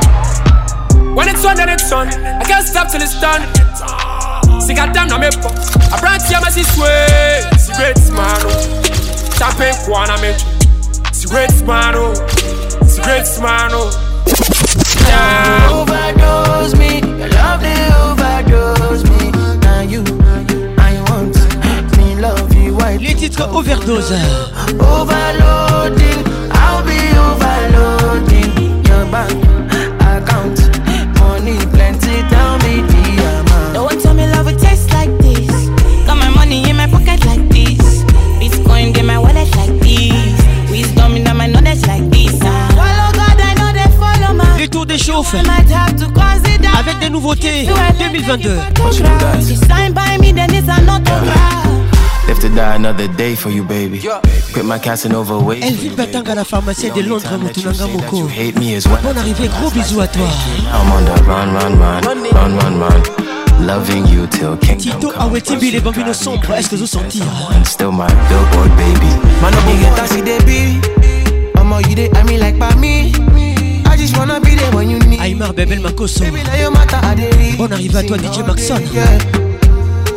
When it's on, then it's on. I can't stop till it's done. See, goddamn, now me pop. I brought you my way. great man. Champagne, guana, me. Cigarettes, man. great oh. man. Oh. Yeah. Overdose me. Your love, they overdose me. Now you, I want me love you. Why Les titres overdose. Overloading. I'll be overloading your back. like this. Wisdom in my knowledge like this. Ah. Follow God, I know they follow my. Les tours des Avec des nouveautés 2022. Signed Live to die another day for you, baby. Quit my over away. Elvin Batang à la pharmacie de Londres, Mutunanga Moko. Bon arrivée, gros bisous à toi. I'm on the run, run, run, run, run, run. Loving you till kingdom Tito Awe ah Timbi les bambinos sombres Est-ce que vous Still my billboard baby Man up get that see baby Mama you dey I mean like by me I just wanna be there when you need Aymar ah, Bebel Makoso Baby now you matter I dey Bon arrivé à toi DJ Maxon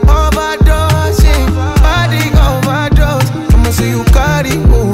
Overdose Body overdose I'ma say you got it oh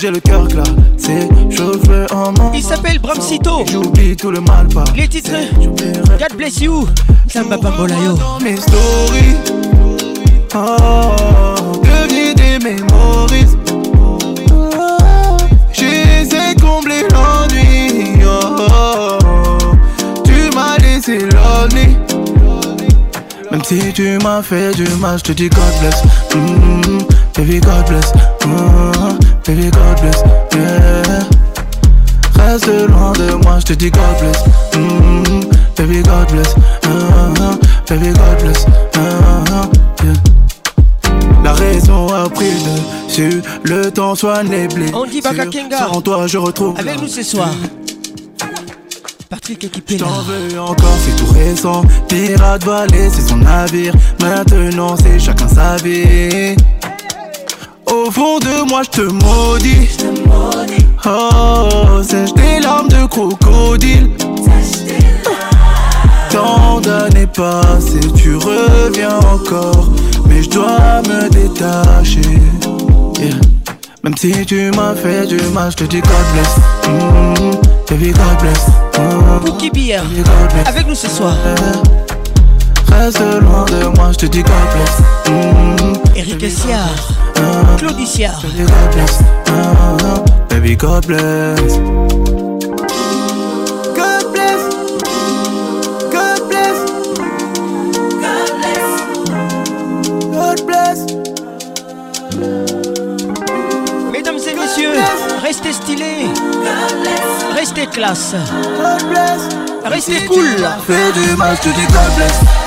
j'ai le cœur je veux en main. Il s'appelle Sito J'oublie tout le mal pas. Les titres. God bless you. Samba yo. Mes stories. Oh, des mémories. J'ai j'ai combler l'ennui. Oh, tu m'as laissé l'ennui. Même si tu m'as fait du mal, je te dis God bless. Mm-hmm. baby, God bless. Mm -hmm. Baby, God bless, yeah. Reste loin de moi, je te dis God bless. Mm-hmm. Baby, God bless, uh Baby, God bless, uh La raison a pris le dessus, le temps soit néblé. On dit Baka toi, je retrouve. Avec nous ce soir. Patrick équipé J'en veux encore, c'est tout récent. Pirate va c'est son navire. Maintenant, c'est chacun sa vie au fond de moi, je te maudis. Oh, sèche des larmes de crocodile. Tant d'années passées, tu reviens encore. Mais je dois me détacher. Même si tu m'as fait du mal, je te dis God bless. Mm God bless. Mm avec nous ce soir reste loin de moi, je te dis God bless. Eric Essiard, Claude God Je te dis God bless. Baby, God bless. restez stylé, restez classe, restez cool. Fais du mal, te dis God bless.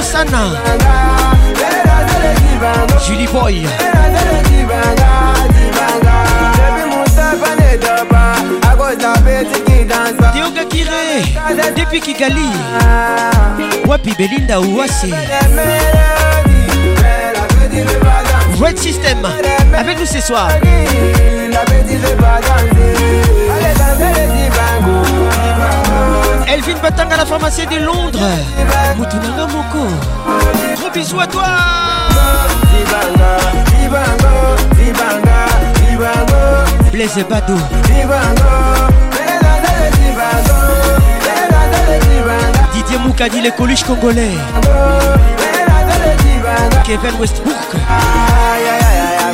Osana. Julie Boy. Théoga Kiré, depuis Kigali. Wapi Belinda Ouassé. Red System, avec nous ce soir. Elvin Batanga, la pharmacie de Londres. Moutounanga Moko. Gros bisous à toi. Blaise Badou. Didier Moukadi, les coluches congolais. Kevin Westbrook.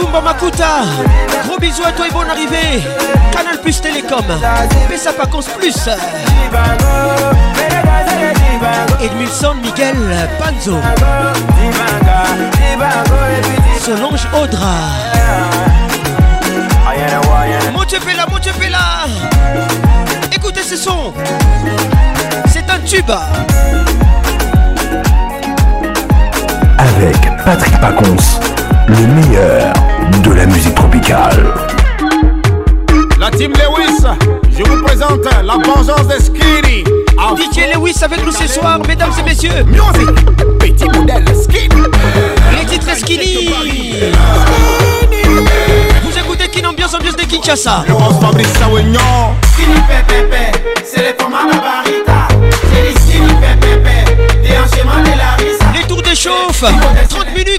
Boumba Makuta, gros bisous à toi et bonne arrivée. Canal Plus Télécom, Pessa Pacons Plus. Edmilson Miguel Panzo, Solange Audra. Montepella, Montepela Écoutez ce son, c'est un tube. Avec Patrick Pacons le meilleur de la musique tropicale. La team Lewis, je vous présente la vengeance de Skiri. Ah, DJ Lewis avec nous ce soir, mesdames et messieurs. Music, petit modèle Skiri. Les titres Skiri. Vous écoutez qui? Ambiance, ambiance de Kinshasa. Laurence Fabrice Sawignon. Skinny Pépé, c'est les formats de Barita. C'est les Skinny pépé, des enchaînements de la risa. Les tours d'échauffe, 30 minutes.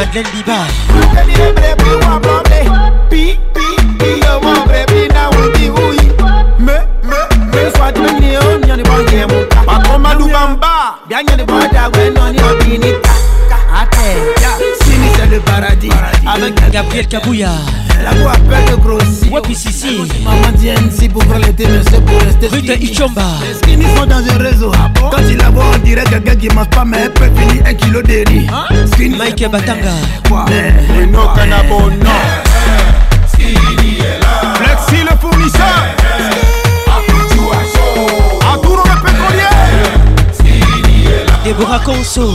Madeleine Biba Gabriel Kabouya Wapi Sissi Rita Ichomba Les skinny sont dans un réseau ah Quand il la voit on dirait qu'un gars qui mange pas Mais elle peut finir un kilo de riz Skinny Mike Batanga Renaud Canabo non Skinny est là Flexi le fournisseur Deborah Conso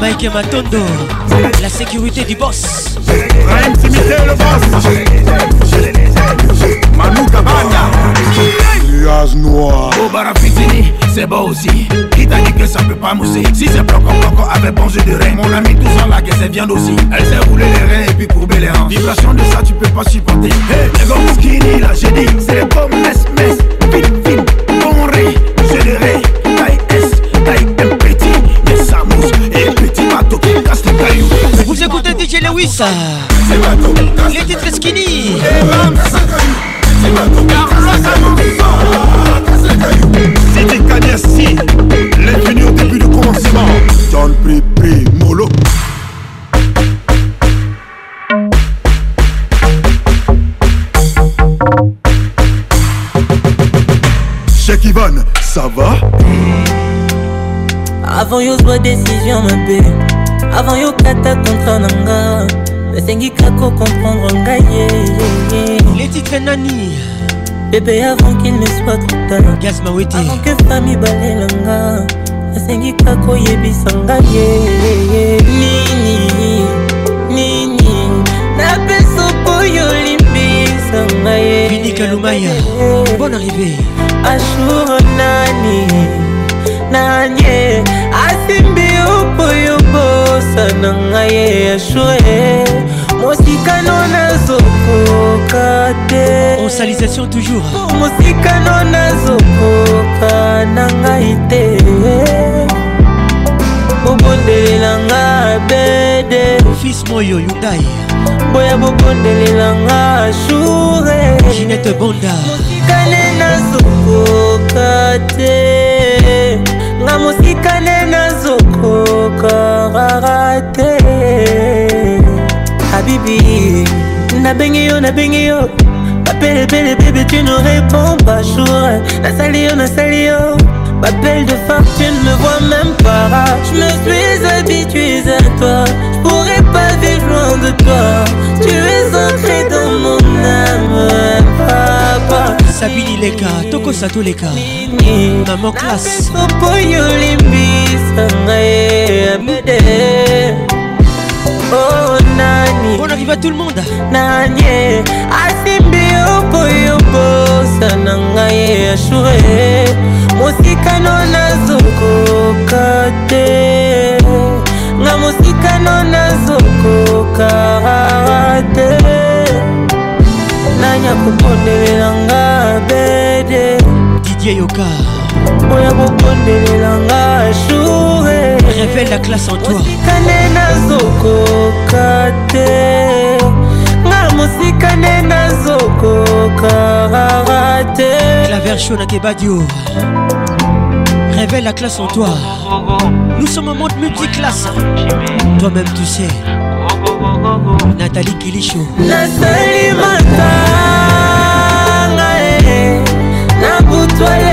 Mike Matondo, la sécurité du boss. Va le boss. Manu Cabana. Nuage noir. Obara barafitini, c'est beau aussi. Il t'a dit que ça peut pas mousser. Si c'est en bloc avec bon jeu de rein. Mon ami tout en la que c'est viande aussi. Elle s'est rouler les reins et puis courber les hanches Vibration de ça, tu peux pas supporter. Hey, les gars, skinny, là, j'ai dit, c'est comme mess, mess. Vite, vite, bon riz, je le Oui Kawisa Les titres skinny C'était Kanyasi L'infini au début du commencement John be Pri Molo Chek Ivan, ça va? Avant, use soit décision, ma paix. avant yokata kontra na nga nasengi kako komprendre ngai letitre nani bebe avant qu'il ne soit trop tardavant que fami balelanga nasengi kako oyebisa ngai nini nini napesa poyo olimbisa ngai vinikalumaya bon arrivé ajour nani nanie mposa na ngai ye échoué mosikano nazokoka te onsalisation toujours mosikano nazokoka na ngai te bobondelela nga bede fils moyo yudai boya bobondelela nga joure ginete bonda mosikane nazokoka te nga mosikane A raté ah, Habibi Nabengi yo, nabengi yo M'appelle belle bébé, tu ne réponds pas Jour, hein. nasali yo, nasali yo belle de femme, tu ne me vois même pas Je me suis habitué à toi Je pourrais pas vivre loin de toi Tu es ancré dans mon âme Papa Sabini cas Toko les gars. Maman classe te oh nani bon arrive à tout le monde nani asimbi yoko yobosa na ngai ashue mosikano nazokoka te nga mosikano nazokoka te nani akopondelelanga bede didier yoka oyo bokondelelanga joure révèle la classe en toi osikane nazokoka te nga mosikane nazokokarara te la version na kebadio révèle la classe en toi nous sommes un monde multiclasse toi-même tu sais Nathalie Kilisho Nathalie Matanga eh. Na butwale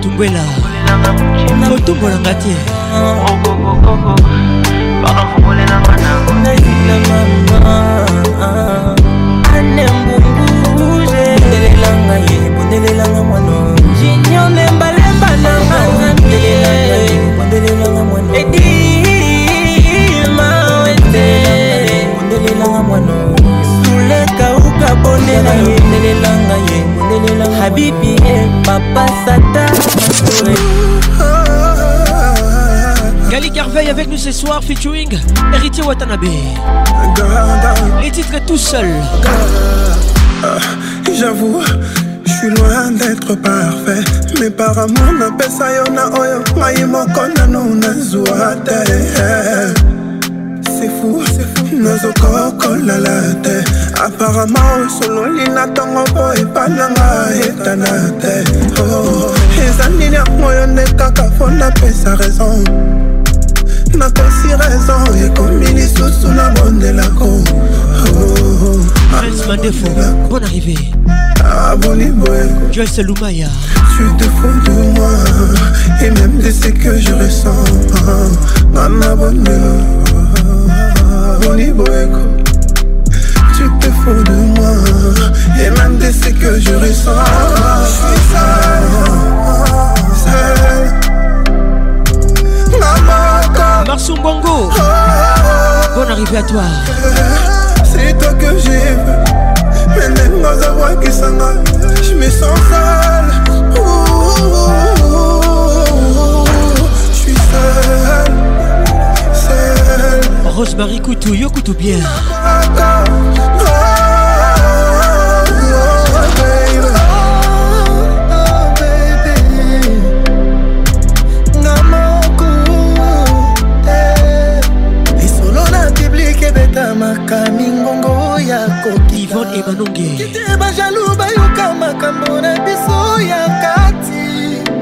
tumbwela kotombolanga te anembunguzebonelelanga ye bonelelanga mwana jinio nembalemba nangaabonelelanga mwana edima wete bonelelanga mwana sulekauka bonela ye habibi eh, papa satan Gali Carveille avec nous ce soir featuring Héritier Watanabe Les titres tout seul euh, J'avoue je suis loin d'être parfait mais par amour napesa yon na oyo ngai moko nano nazwa te c'est fou la te apparemment osololina ntango mpo epananga etana te eza nini yango yo nde kaka mpo napesa raison nakosi raison ekomi lisusu nabondelako Bonne arrivée. Ah, bon, Joël Saloumaya. Tu te fous de moi et même de ce que je ressens. Nana bonne. Boniboyeko. de moi Et même de ce que je ressens Je suis seul, seul Maman Marceau Bongo oh, Bonne arrivée à toi C'est toi que vu Mais même dans un voix qui s'en Je me sens seul Je suis seul Rosemary Coutou, Yo Coutou bien kanongeite bajalu bayoka makambo na biso ya kati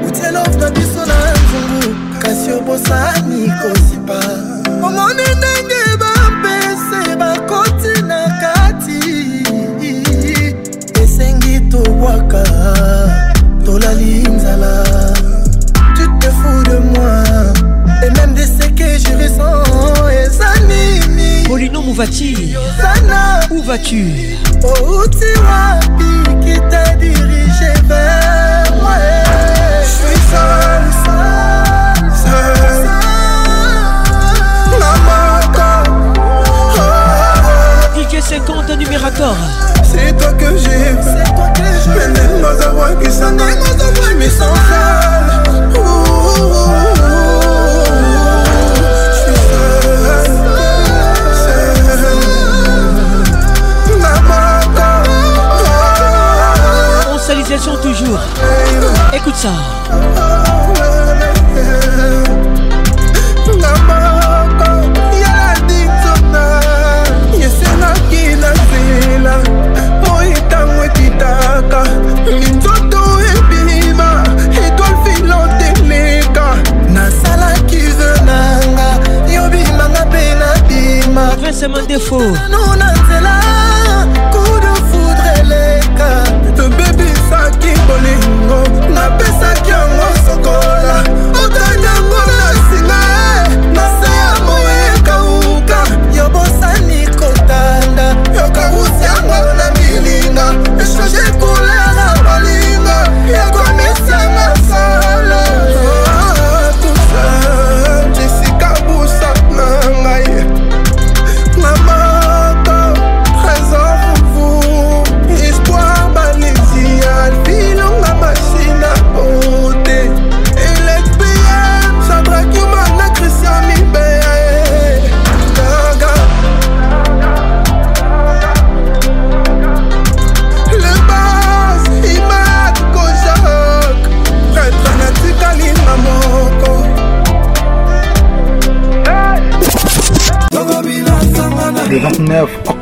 utielov na biso na nzungu kasi obosani kosipa omoni ndenge bampese bakoti na kati esengi tobwaka tolali nzala où vas-tu Où vas-tu Outi wapi qui t'a dirigé vers moi Je suis seul, seul, Maman DJ 50 numérateur C'est toi que j'ai C'est toi que j'ai Mais les mots qui s'en mais sans seul sont toujours. Écoute ça. esenaki na nzela po ntango ekitaka minzoto ebima etwale filante eleka nasalaki ve nanga yobimanga mpe nabima nano na nzela napesaki bolingo napesaki yango sokola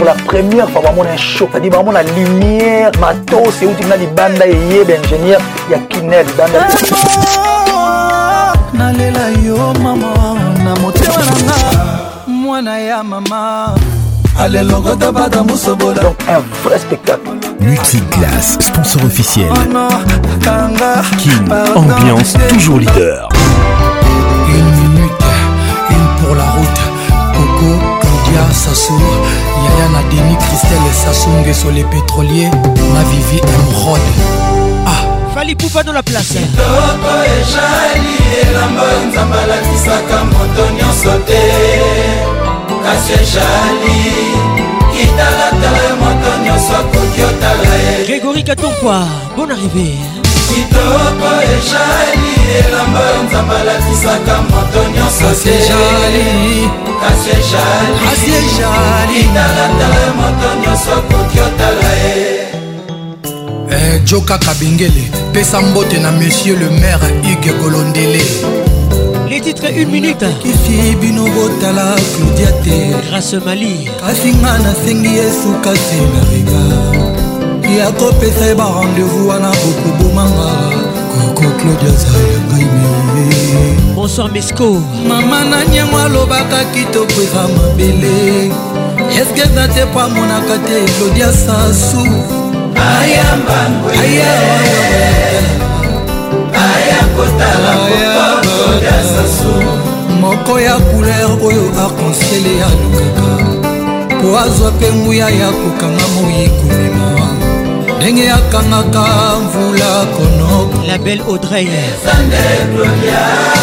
pour la première fois vraiment un show cest à vraiment la lumière matos c'est où tu as des bandes et yé il y a Kinel banda eh, la yo na ya mama donc un vrai spectacle Multiclass, sponsor officiel. Oh Kin, ambiance toujours leader. Une minute, une pour la route. Coco, nadia sasour yaya na denis christel sasungeso le pétrolier na vivi emrod ah. fali kupa dans la place kitoko ejali elamba nzambe alakisaka moto nyonso te kasi ejali kitalatala moto nyonso akoki otala ye grégori katonkwa bon arrivé kitoko ejali elamba nzambe alakisaka moto nyonso te asie jali talatala moto nyonso akoki otala ye Eh, joka kabengele pesa mbote na monsieur le maire hugue golondele les titres une minute kisi bino botala claudia te grâce mali kasi nga nasengi esuka te na rega ya kopesa ye barendez-vous wana bokobomanga ndeko claudia zayangai me bonsoir mesco mama na nyango alobaka kitoko eza mabele eske eza te po amonaka te claudia sasu moko ya couleur oyo akonsiele alukaka po azwa mpe nguya ya kokanga moyi komema ndenge akangaka mvula kono la belle audrey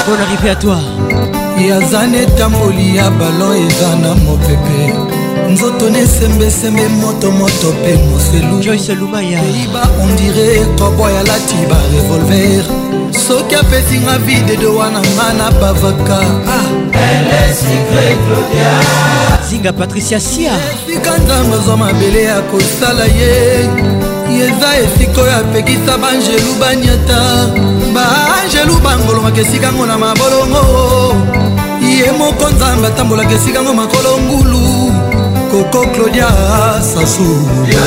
bon arrivé à toi yaza na etamboli ya balon eza na mopepe nzoto nesembesembe motomoto mpe moselu joyce lumaya peiba ondire koboy alati ba revolver soki apesinga vide de wana nga na bavaka ah! zinga patricia sia efika nzambe azwa mabele ya kosala ye yeza esika oyo apekisa banjelu banyata banjelu bangolomaka esikango na mabolongo ye moko nzambe atambolaka esikango makolo ngulu koko claudia sasusoki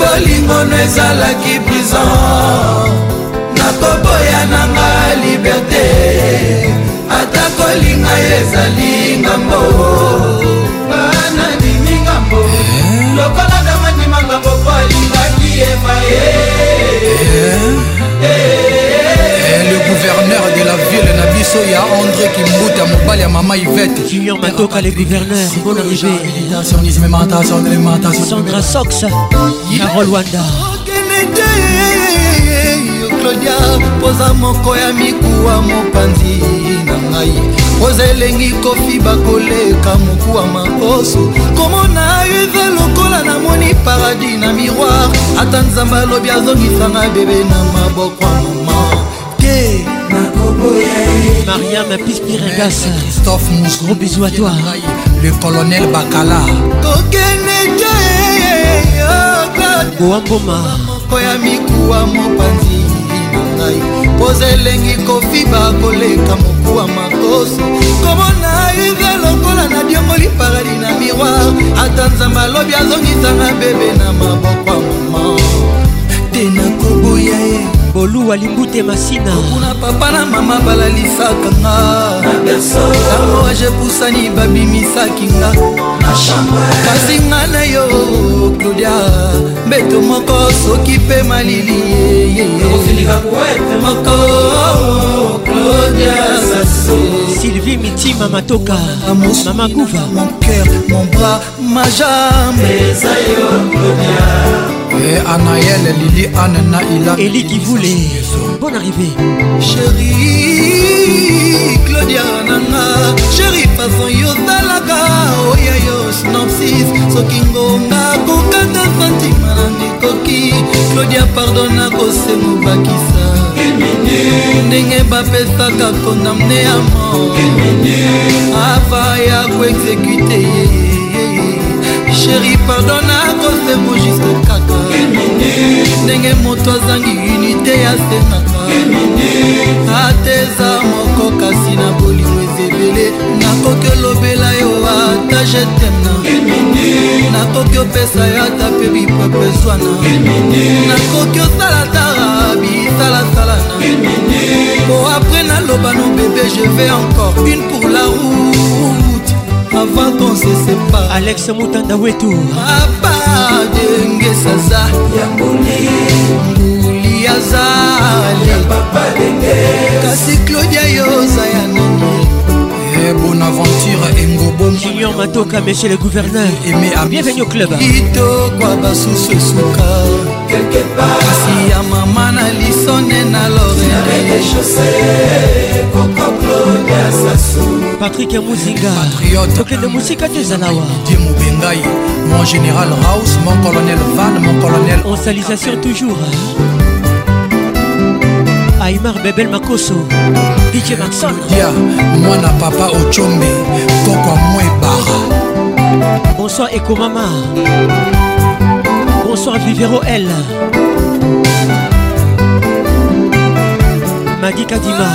bolingono ezalaki prison nakoboya nanga liberté atako linga ezali ngambo le gouverneur de la ville na biso ya andré kimbuta mobali ya mama ivete junior matoka le gouverneur bon arrivé sandra sox carol wanda melodia poza moko ya mikuwa mopanzi na ngai poza elengi kofi bakoleka mokuwa makoso komona yuve lokola namoni paradis na miroir ata nzambe alobi azongisanga bebe na maboko ya mama te mariam pispiregas eh, christophe mous gros bisou à toi le colonel bakala kokene te oh, boamboma moko ya mikuwa mopanzi ngai poza elengi kofiba koleka mokuwa makoso komona eza lokola na diongoli paradi na miroir ata nzambe alobi azongisanga bebe na maboko ya moma te nakoboya ye boluwa limbute masina kuna papa na mama balalisaka ngantango ajepusani babimisaki nga kasi nga na yo claudia mbeto moko soki mpe malili moko claudia sylvie mitima matoka mama kuva mon cœur mon bras ma jambe eza yo claudia anaël lili anne naila eli kivule bonne arrivée Chérie, claudia nanga chéri façon yozalaka oya yo snopsis soki ngonga kokata fantima na ekoki claudia pardon nakosemo bakisa ndenge bapesaka kondamne ya mo ava ya koexekute ye chéri pardon nakosemo jusque 4 ndenge moto azangi unité ya senaka ata eza moko kasi na bolingo ezebele nakoki olobela yo ata jetemna nakoki opesa yo ata mpe bipapeswana nakoki osala tara bisalasalana po apres naloba no bebe je vais encore une pour la roue avant qu'on se sépare Alex Moutanda Wetou Papa denge saza ya boli Mbuli azali ya papa denge Kasi Claudia yoza ya nani eh, bonaventure engobomjunior matoka monsieur le gouverneur bienvenue au club kitokwa basusu esuka kasi ya mama na lisone na lorene patrik ya mozinga tokende mosika te ezala wa di mobengai mon général raus mon colonel van mon colonel en salisation toujours aimar bebel makoso dj maxondia mwana papa ocombe koko mo ebara bonsoir ekomama bonsoir vivero l magi kadima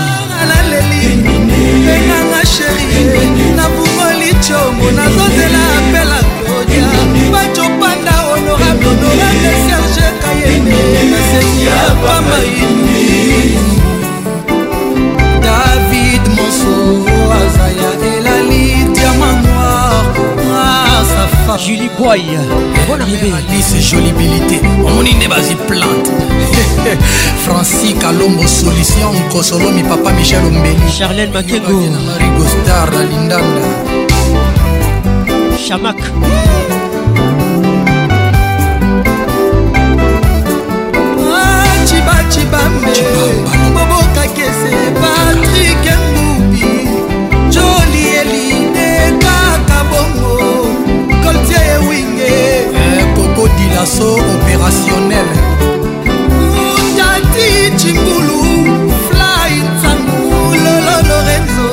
penanga sheri nabungoli congo nazozela apela klodia baco panda honorable honorable serge kayene naseki ya pamaini david moso papa julie boy bonarrivéadise jolibilité omoni nde bazwi plante francis kalombo solution nkosolomi papa michel ombeli charlene makego rigostar na lindanda chamak ah, cibacibambe bobokakese patrik dilaso opérationnel ndati cimbulu fly ntangu lolo lorenzo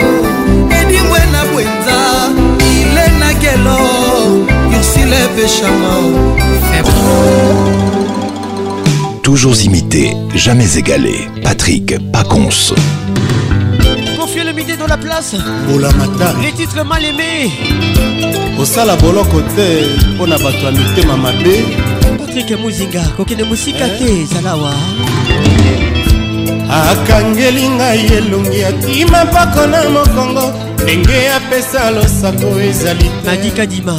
edimwe na bwenza ilena gelo yursile peshamo febro Toujours imité, jamais égalé. Patrick Paconce. Mathieu le midi dans la place bolamata les titres mal aimés kosala boloko te mpo na bato ya mitema mabe patrik mozinga kokende mosika eh? te zalawa akangeli ngai elongi atima mpako na mokongo ndenge apesa losako ezali te adikadima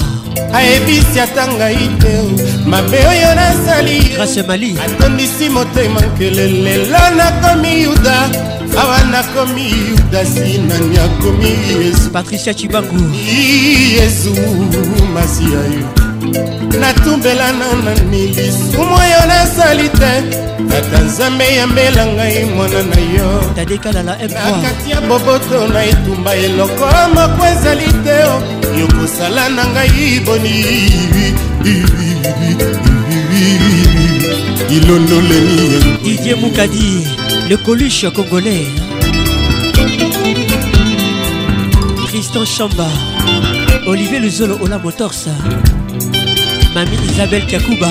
ayebisi ata ngai te mabe oyo nasali grâce mali atondisi motema nkelele lelo nakomi yuda awa nakomi yudasi nani akomi yesu patricia cibangu yesu masi ya yo natumbelana nani lisumu oyo nasali te tata nzambe yambela ngai mwana na yo nakati ya boboto na etumba eloko moko ezali te yokosala na ngai boni ilondoleni didie mukadi Le coluche congolais. Hein. Tristan Chamba. Olivier Luzolo, Ola Motors. Hein. mami isabel kakuba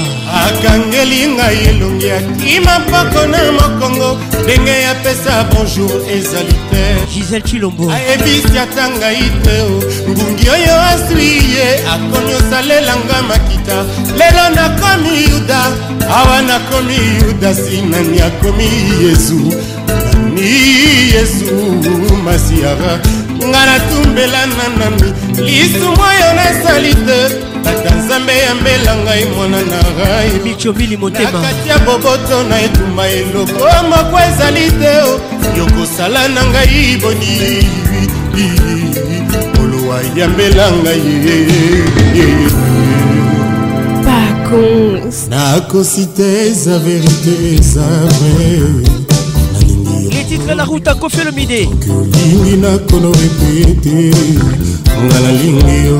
akangeli ngai elongi akima mpako na mokongo ndenge yapesa bonjour ezali te gisel chilombo ayebisi ata ngai te o ngungi oyo aswi ye akomi osalelanga makita lelo nakomi yuda awa nakomi yuda si nani akomi yezu nani yezu masiara nga natumbela na nani lisumu oyo nasali te ata nzambe yambela ngai mwana na ngai ya boboto na etumba eloko moko ezali te yokosala na ngai boni olowa yambela ngai nakosi te eza verité eza vrai letitre la route akofi olomide olingi nakono repete nga nalingi yo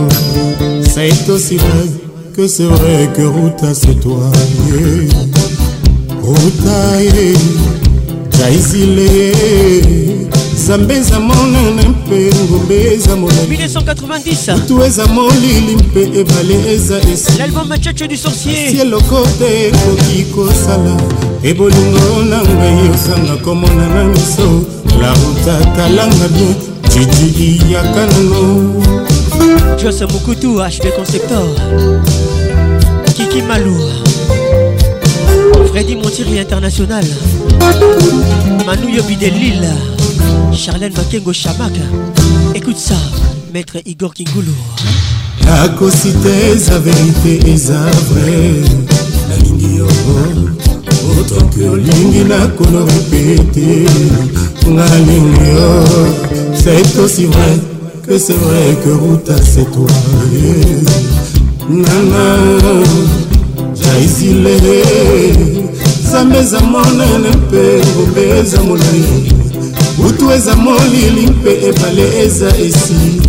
C'est aussi vrai que c'est vrai que Ruta c'est toi yeah. Ruta yeah. jaizile nzambe eh. eza monene mpe ngombe eza molaitu eza molili mpe ebale eza esi eloko te ekoki kosala ebolingo na ngai osanga komona na miso la ruta talanga bien jiji iyaka nano Joss Moukoutou, HB Conceptor Kiki Malou Freddy Montiri International Manu Yobi de Lille Charlène Makengo Chamak Écoute ça, maître Igor Kingoulou nakosite eza verite eza vrai nalingi yo otoki olingi nakolobi mpe te nalingi yo c'est aussi vrai Et c'est vrai que Ruta c'est toi Nana Jaisile Zame za monene mpe Obe za molai Butu eza molili mpe Ebale eza esi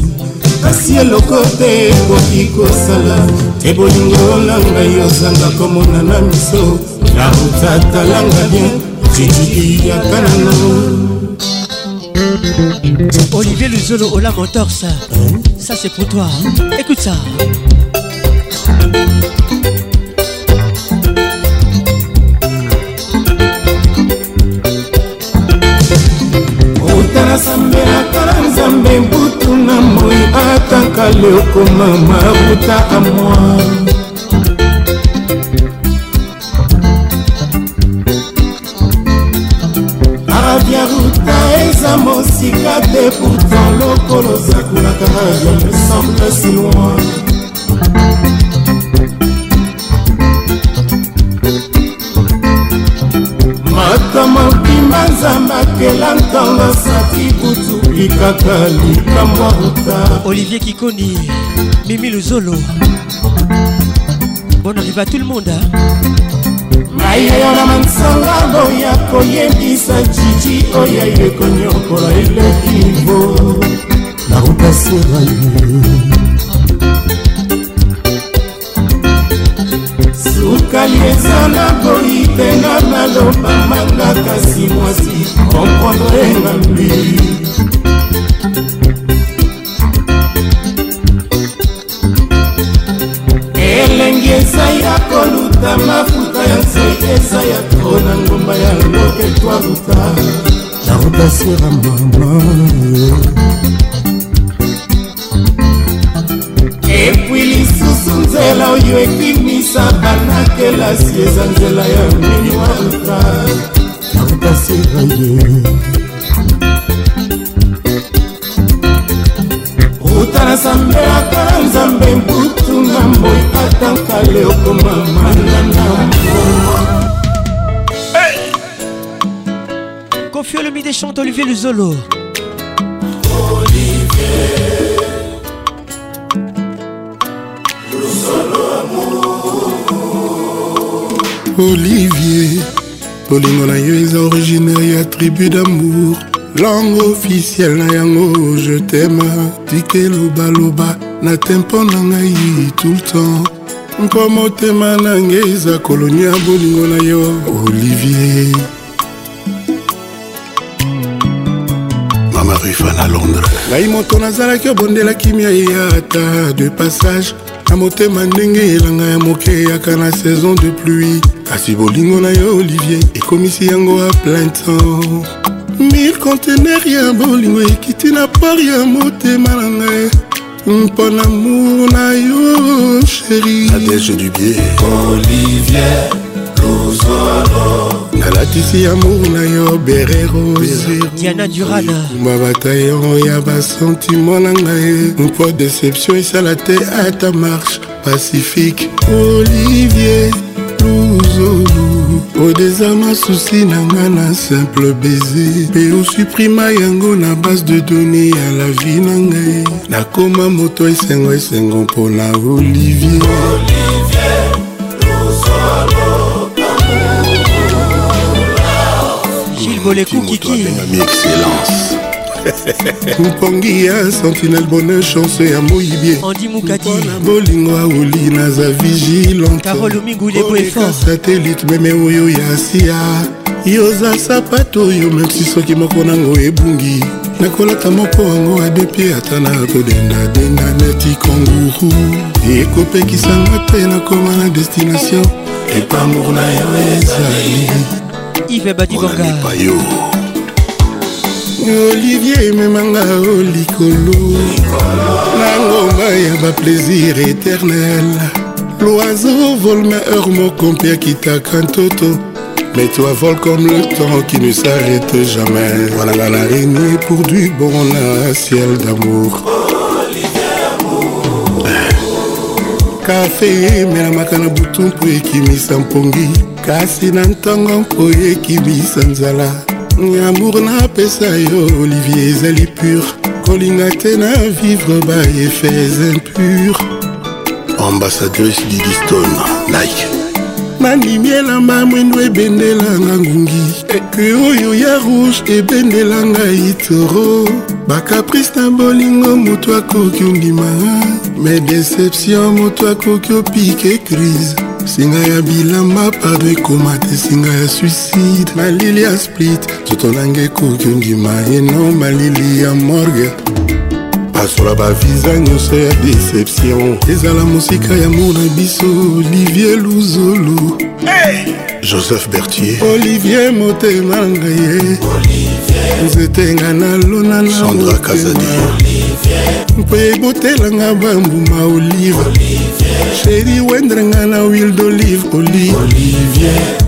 kasi eloko te ekoki kosala te bolingo na ngai ozanga komona na miso na ruta talanga bien titiki ya kanano Olivier Luzolo, Ola Mentorsa. Ça, c'est pour toi. Écoute ça. otala nzambe atala nzambe mbutu na moi ataka leokoma mabuta amoi regarde pourtant lokolo sakulaka je me semble si loin moto mobimba nzambe akela ntango asaki kutu likaka likamwa ruta olivier kikoni mimi luzolo bon arrive à tout le monde hein? ayeyo na mansangano ya koyebisa jiji oyo aye konyokola eleki bo nakopasela sukali eza na boyi te na maloba manga kasi mwasi komprendre engambi elengi eza ya koluta mafuta ya nzete eza ya tro na ngomba ya lobeto ruta la ruta sera mama epui lisusu nzela oyo ekimisa banakelasi eza nzela ya mini wa ruta la ruta sera ye ruta na sambe ata nzambe mbuta mambo atanka leo le midi chante Olivier Zolo. Olivier olivier bolingo na yo originaire et tribu d'amour langue officielle na yango je t'aime tike na tempo na ngai tout le temps nkoma otema na ngai eza kolonia bolingo na yo olivier mamarifa na londres ngai moto nazalaki obondela kimia ye ata de passage na motema ndenge elanga ya moke eyaka na saison de pluie kasi bolingo na yo olivier ekomisi yango a plein temps mille contener ya bolingo ekiti na port ya motema na ngai mpo na mour na yo sheriadege du bie olivier luzolo nalatisi amour na yo bere rosediana duranakumba batayon ya basentima na ngai mpo deception esala te ata marche pacifique olivier luzolo odeza masusi na nga na simple baiser mpe osuprima yango na base de donné ya la vie na ngai nakoma moto esengo esengo mpona olivier, olivier. Gilles Bolekukiki. Ami excellence. mokongi ya sentinel bone chanse ya moyibie mpona bolingo aoli naza vigilanteka satelite meme oyo ya asia yoza sapato oyo memsi soki moko nango ebungi nakolata moko yango abepe ata na kodendadenga neti konguru ekopekisanga te nakoma na destination epamour na yo ezali ive badibonga olivier memanga o oh, likolo na ngomba ya baplaisir éternel loiseau vole meur moko mpe akitaka ntoto mais toi vole comme le temps qui ne s'arrête jamais voilà nga na régné pour du bon na ciel d'amour kafe emelamaka na butu mpo ekimisa mpongi kasi na ntongo mpo ekimisa nzala amour napesa yo olivier ezali pur kolinga te na vivre ba efes impur ambassadrice didiston nike nanimi elamba mwendo ebendelanga ngungi eke oyo ya rouge ebendelanga itoro bakaprice na bolingo moto akoki ondima me deception moto akoki opike crise singa ya bilamba pado ekoma te singa ya suicide malili ya split nzoto nanga ekoki ondima yeno malili ya morgue basola baviza nyonso ya deception ezala mosika ya mona biso olivier luzolo hey! joseph bertier olivier motema na ngai ye eh. nzetenga nalona na motema mpe ebotelanga bambuma olive sheri wendrenga na wil d'olive olive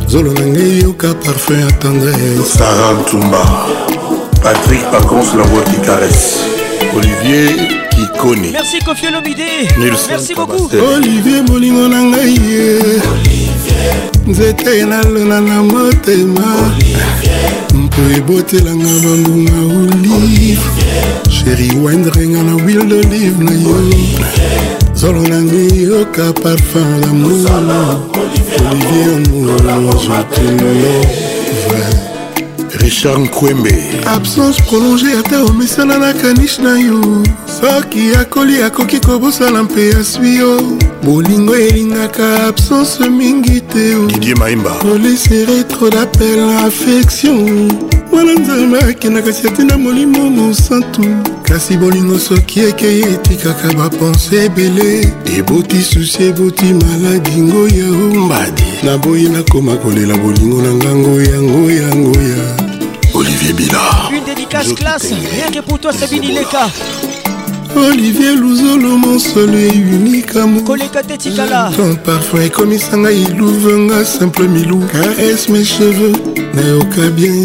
zolo na ngai yoka parfum ya tendresse sarantumba patrik pacons la voix qui caresse olivier kikoni merci kofi olomide merci beaucoup olivier bolingo na ngai ye nzete nalona na motema mpo ebotelanga bangunga olive sheri wendrenga na wil d'olive na yo zolo nangi yoka parfum lamour olivier omolo zotulo vrai richard nkwembe absence prolonge ata omesana na kaniche na yo soki akoli akoki kobosala mpe aswi yo bolingo elingaka absence mingi te didie maimba olesere tro dapel affection wana nzambe akendaka si atinda molimo mosantu kasi bolingo soki ekei etikaka bapense ebele eboti susi eboti maladi ngoya ombadi naboyi nakoma kolela bolingo na ngango yango yango ya Olivier Bina. Une dédicace Joki classe, Tengue. rien que pour toi Sabine Ileka. olivier luzolo monsolo eunika mokolekatetikalaton parfum ekomisa ngai iluve nga simple milou ks mes cheveux nayoka bien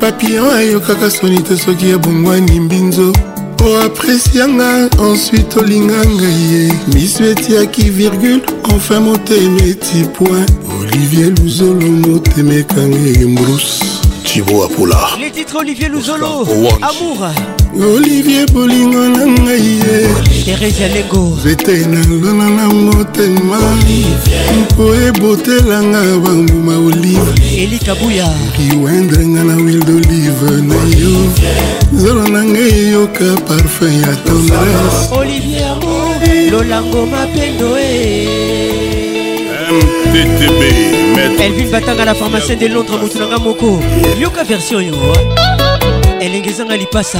papillon ayokaka soni te soki ebongwani mbinzo po oh, apresianga ensuite olinga ngai ye miso etiaki virgule enfin motema eti point olivier luzolo motema ekanga embruce tibo apola les titres olivier luzolo amour olivier bolingo na ngai ye terese alengo nzete nalona na motema mpo ebotelanga bambuma olive elikabuya kiwendrenga na wil d'olive na yo nzolo na ngai eyoka parfum ya tendresse olivier amour lolango mapendo e mttb elvin batanga na pharmacien de londres motu nanga moko yoka version yo elengezanga lipasa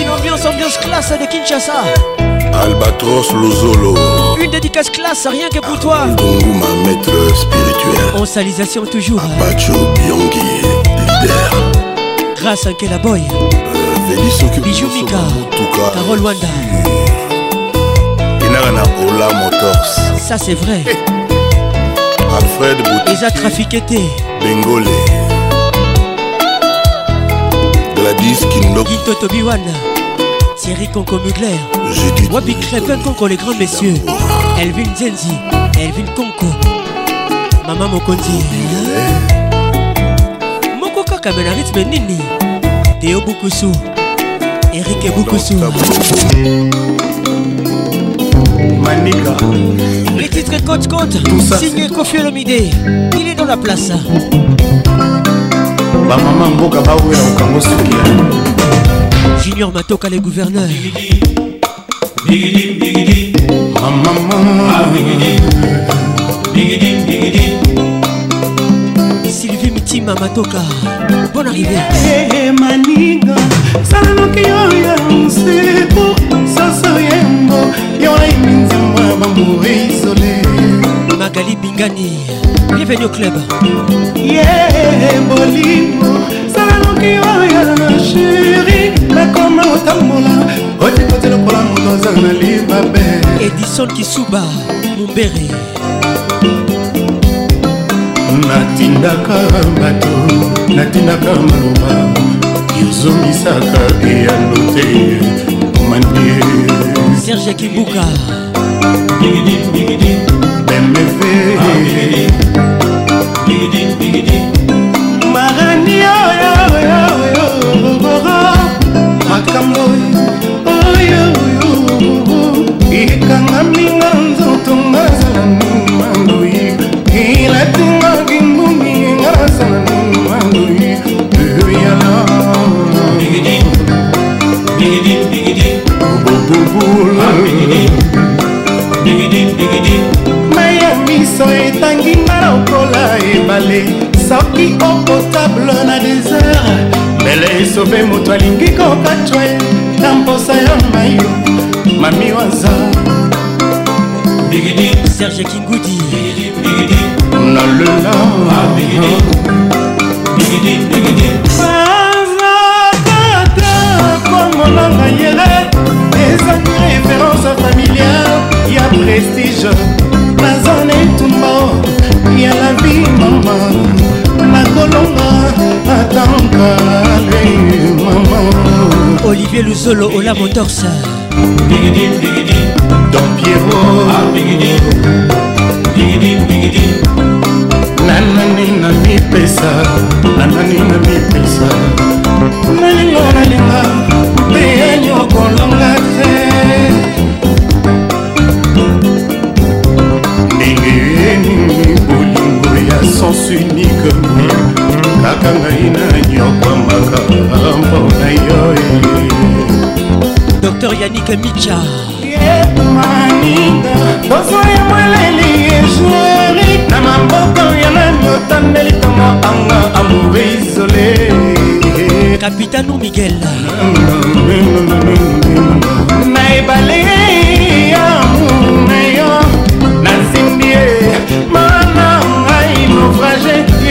une ambiance ambiance classe de kinshasa albatros lozolo une dédicace classe rien que pour toi nguma maître spirituel en salisation toujours apacho biongi leader grâce à nkela boy euh, bijou mika carol wanda ola motors ça c'est vrai alfred Boutique. eza trafike te bengole gladis kindokito tobiwana thierry conco mugler wabi crépin conco les grands messieurs elvin zenzi elvin conco mama mokonzi moko kaka me na rythme nini teo bukusu erike bukusu Manika. Les titres Coach Coach, signé Kofi Olomide. Il est dans la place. Bah maman mboka baouela okango soki. Junior Matoka les gouverneurs. Bigidi, bigidi. Maman, maman. Ah, bigidi. Bigidi, bigidi. tima matoka bon arrivé eh, eh, maniga salanoki yo ya nseku soso yengo yoaimi nzambo ya bamboe isole magali bingani bienvenu au club ye eh, bolingo salanoki yo ya sheri nakoma otambola otikoti lokola moto aza na libabe edison kisuba mumbere natindaka bato natindaka maloba yozomisaka eyano te manie serge kibuka bemefe ah, ebale soki okotable na desert mbele esobe moto alingi kokatwa na mposa ya mai mami waza serge kingudi nalela ah, bazatata kwangolanga yele ezangi référence familiale ya prestige naza na etumba ya la vie mama nakolonga atankale mama olivier luzolo ola motorsa don piero nanani na mipesa nanani na mipesa nalingo nalinga mpe ya nyokolonga te sens unique kaka ngai na nyokwambaka mpona yo eh. dr yanik micha maninga bozwa ya mweleli ejeri na maboko ya nani otandelikama anga amour isole capitano miguel na ebale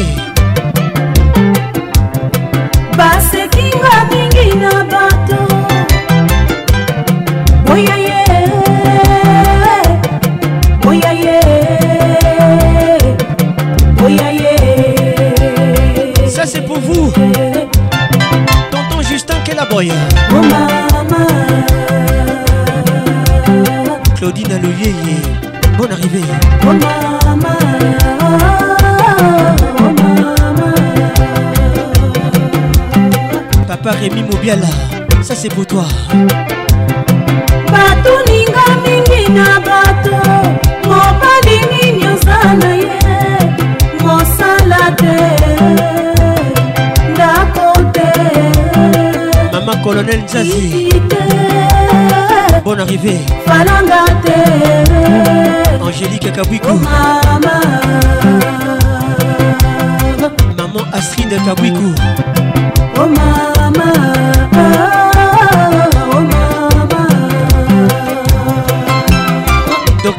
Yeah. Henri Mobiala, ça c'est pour toi. bato ninga mingi na bato mobali nini oza na ye mosala te ndako te mama colonel jazi bonne arrivée falanga te angélique kabwiku oh, mama maman astrid kabwiku oh, mama.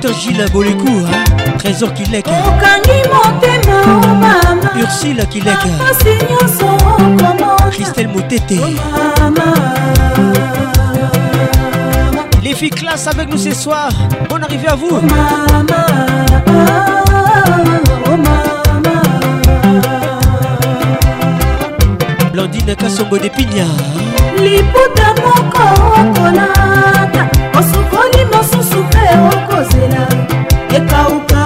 Docteur Gilles Bolécou, hein. Trésor Kilek Ursula Christelle Mouteté oh, Les filles classe avec nous ce soir Bon arrivée à vous oh, oh, Blandine Kassongo de ekauka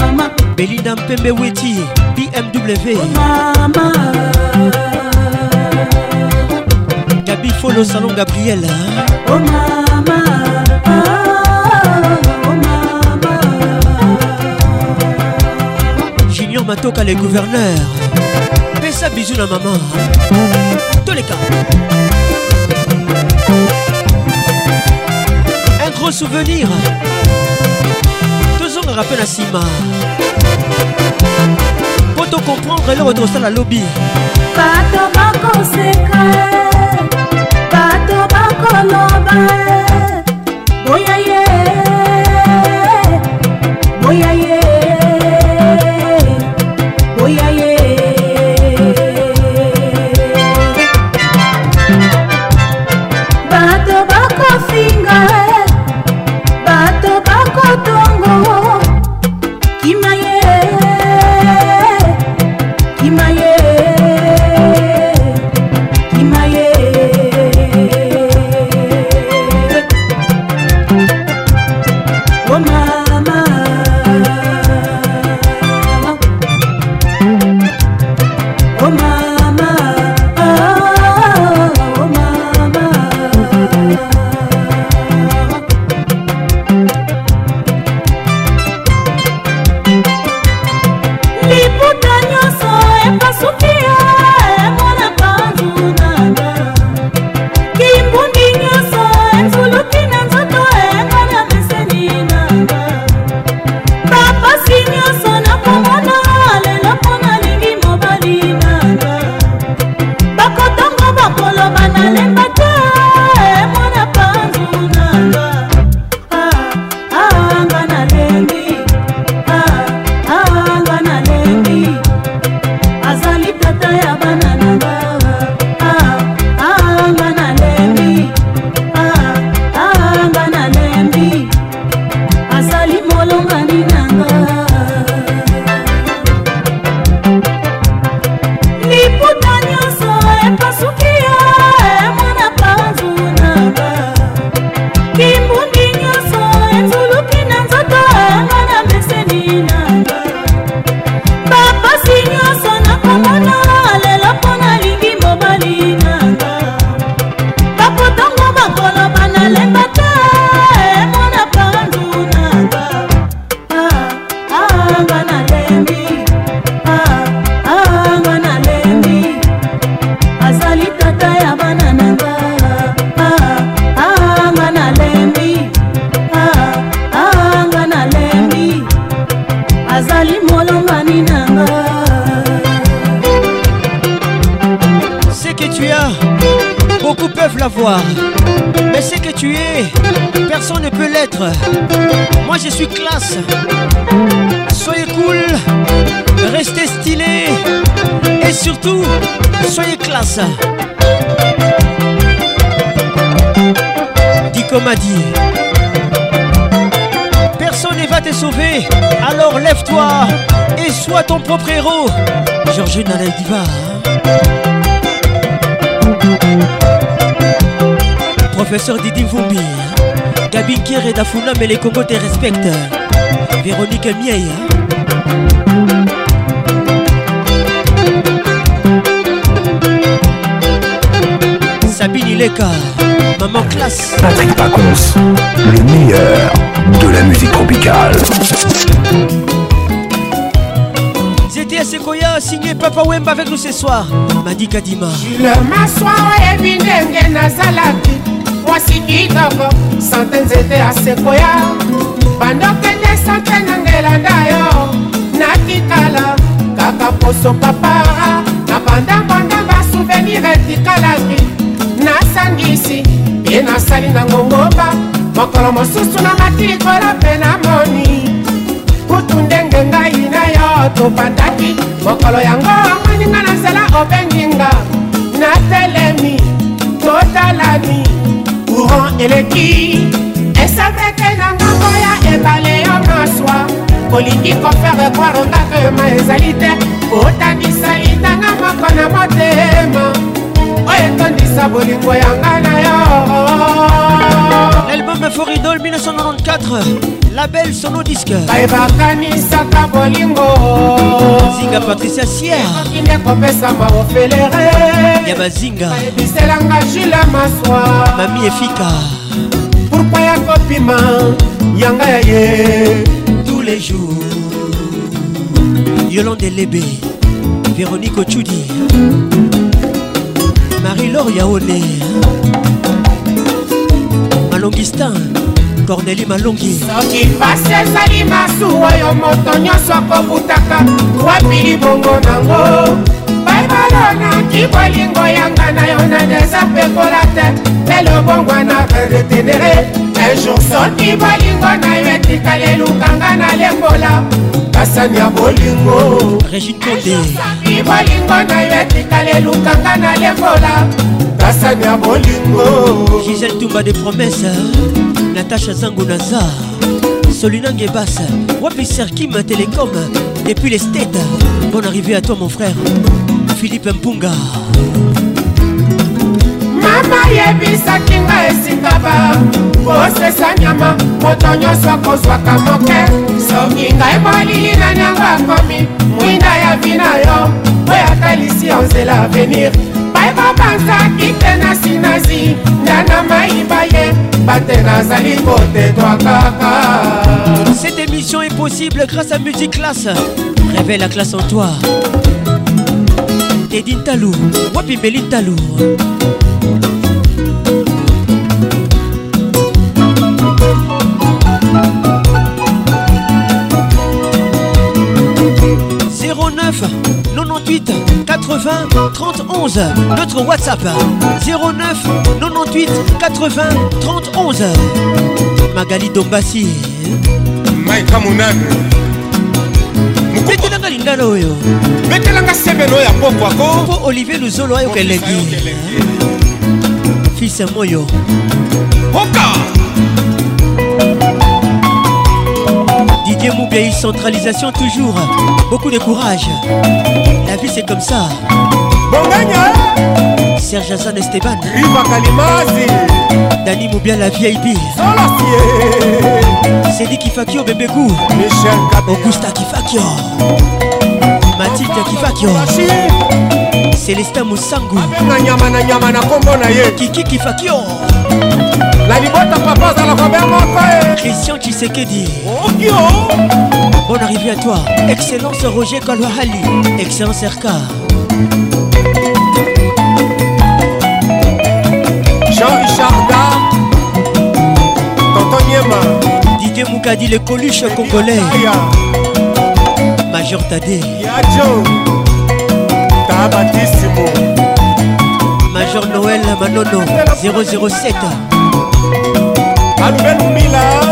mama belinda mpembe weti bmw oh, mama gabi folo salon gabriel oh, ah, oh, mama junior matoka le gouverneur pesa bizu na mama toleka gros souvenir tozongaka mpe na nsima mpo tocomprendre eloko tokosala lobi bato bakoseka bato bakoloba boyai Hein. Professeur Didi Vumbi, hein. Gabi et Dafuna, mais les Congo te respectent. Hein. Véronique Mieille, Sabine Ileka, Maman Classe. Patrick Pacons, le meilleur de la musique tropicale. Maya, signé Papa Wemba avec nous ce soir. Madi Kadima. maswa oyebi ndenge nazalaki mwasi kitoko sante nzete ya sekoya bandokende sante na ngelanda yo natikala kaka poso papara na bandambandamba souvenir etikalaki nasangisi ye nasali na ngongoba mokolo mosusu na mati likolo mpe namoni kutu ndenge ngai topataki mokolo yango omweninga na nzela obenginga natelemi totalani courant eleki esapeke na ngambo ya ebale yo maswa kolingi kofere kwirongaka yoma ezali te kotakisa litanga moko na motema oyo etondisa bolingo yanga na yo l'album foridol 1994 label sono disque baye bakanisaka bolingo zinga patricia sierkokinde kopesama ofelere ya bazinga bayebiselanga jule maswa mami efika pourkua ya kopima yanga ya ye tous les jours yolande lebe véronique ochudi marie-laure yaone malongistin corneli malongi soki pasi ezali masuwa oyo moto nyonso akobutaka wapi libongo nango baibalo naki bolingo yanga na yo na deza pekola te mpe lobongwa na redetenere ejour soki bolingo na yo etikali elukanga na lembola kasani ya bolingo régine konde kasi bolingo na yo etikala elukanga na lekola kasani ya bolingo gisel tumba de promese natasha zangu naza solina ngebas wapi serkim télécom depuis les states bonne arrivée à toi mon frère philippe mpunga mama yebisaki nga esika ba kosesa nyama moto nyonso akozwaka moke soki ngai molili na nango akomi mwinda ya vi na yo oyo atalisi yo nzela avenir bayeba bazaki te na sinazi ndana mayiba ye bate nazali kotetwa kaka cette émission est possible grâce à musique classe révèle la classe en toi dedin talou wapi mbeli talou 9 98 80 31 Notre WhatsApp 09 98 80 31 Magali Dombassi Maïka Mounane betelanga lindala oyo betelanga sebelo ya pokwako po olivier luzolo ayoka elengi fils moyo oka Dieu centralisation toujours. Beaucoup de courage. La vie c'est comme ça. Bon gagne Serge Hassan Esteban. Riva Kalimasi. Dani Moubia la vieille Salassier. Cédric Kifakio Bébégou. Michel Kabila. Augusta Kifakio. Mathilde Kifakio. Célestin Moussango. Kiki Kifakio. na libota papa azalaka bien moko christian tshisekedi okio oh, oh. bonne arrivée à toi excellence roger kalwahali excellence rka jean richard totoniema didier mukadi le coluche congolais ah. major tade yajo tabatisimo Major Noël Manono 007 Alubel Mila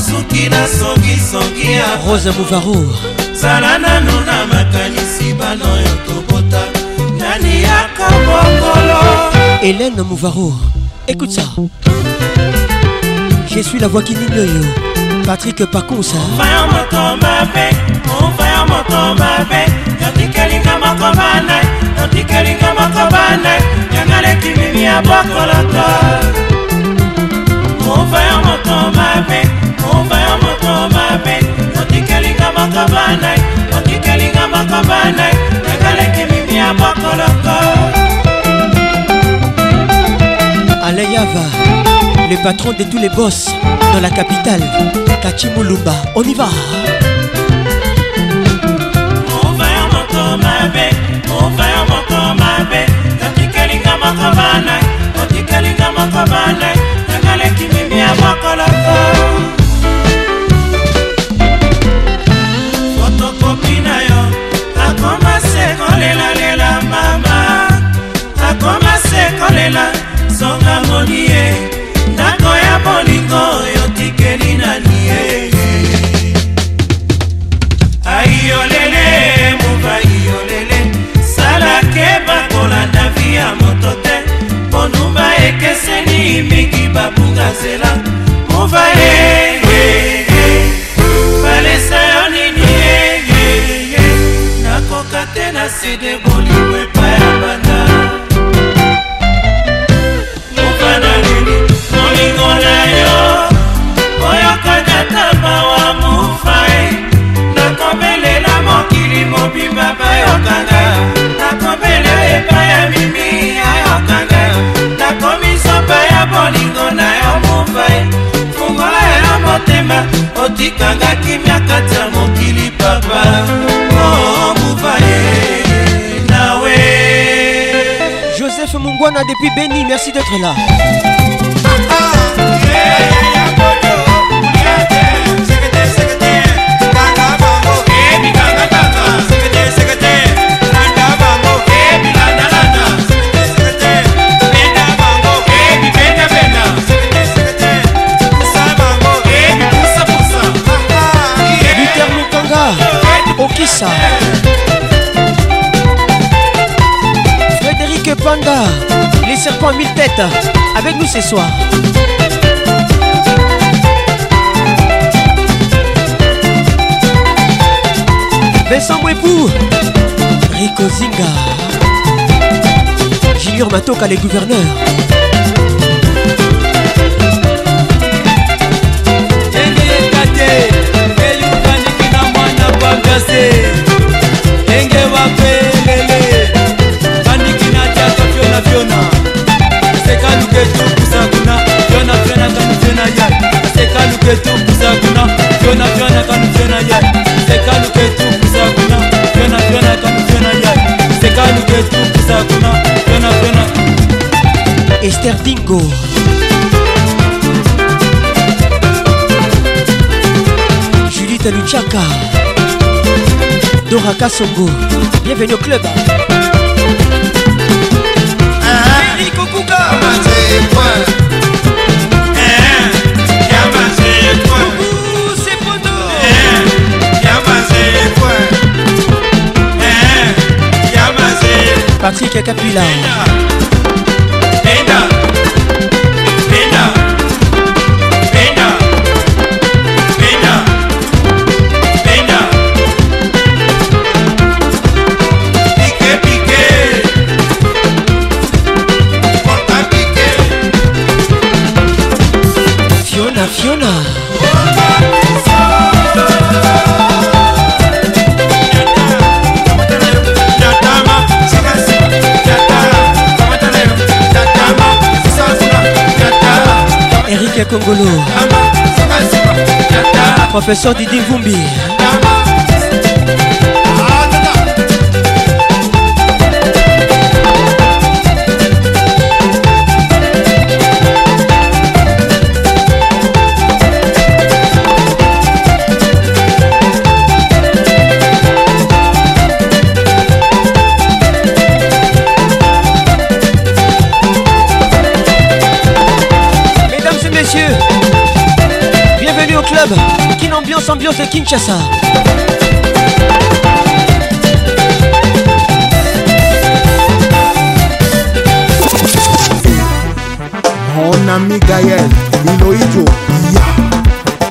soki nasongisongi ya rosa mouvaro zala nano na makanisi bana oyo tobota nani yaka mokolo Hélène mouvaro écoute ça je suis la voix qui nignoyo patrick paconsa hein. ovaya moto mabe ovaya oh, moto mabe yotikelinga moko banai yotikelinga moko banai yanga leki mimi ya bokoloto ovaya oh, moto mabe mabe otikelinga makabanai otikelinga makabanai ekaleki mimia makoloko Alayava, le patron de tous les boss dans la capitale, Kachimulumba, on y va Ouvert mon corps mabe, ouvert mon corps mabe, otikelinga makabanai, otikelinga makabanai, ekaleki mimia makoloko kolela songa moni ye ndako ya bolingo yotikeli nani ye aiyolele mova iyolele salake bakolanda vi ya moto te ponumba ekeseni mingi babunga nzela mova ye balesa yo nini ye nakoka te na sede bolingo otikangaki miakati ya mokili papa omuva oh, ye nawe joseph mungwana depuis beni merci d'être là ah, ah, yeah. Panda, les serpents à mille têtes, avec nous ce soir. Vincent Mwepou, Rico Zinga, Junior Matoka, les gouverneurs. ndenge bape lele la viona aseka luketu kusakuna viona viona kanu viona yai aseka luketu kusakuna viona viona kanu viona yai aseka luketu kusakuna viona viona kanu viona yai aseka luketu kusakuna viona viona Esther Dingo Juliette Luchaka Dora Kassongo Bienvenue au club Patrick Capilla. kongolo professeur didi vumbi ambiance, de Kinshasa.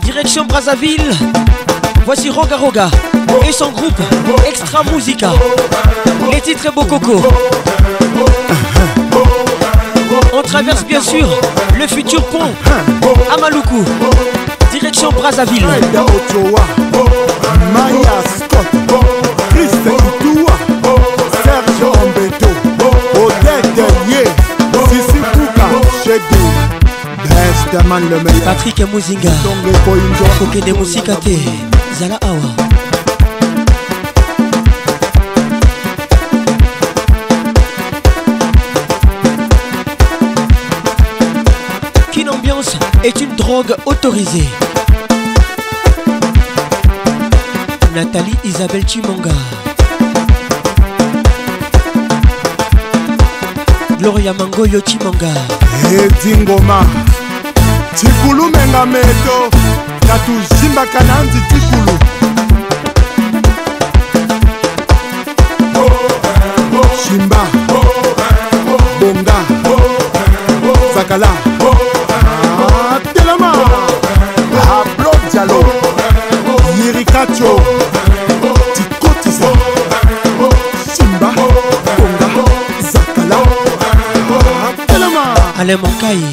Direction Brazzaville, voici Roga Roga et son groupe Extra Musica. Les titres Bococo. On traverse bien sûr le futur pont à direction Brazzaville. Ochoa, Maya Scott, Chris Itoua, Serge Ambeto, Odette Denier, Sissi Kouka, Chedi. Best man le meilleur. Patrick Mouzinga, Kokede Mousikate, Zala Awa. est une drogue autorisée. Nathalie Isabelle Chimanga. Gloria Mangoyo Chimanga. etingoma eh, tikulu menga meto na tuzimbaka na nzi tikulu simba bonga zakala yo dikotisa simba konga zakala telema ale mokai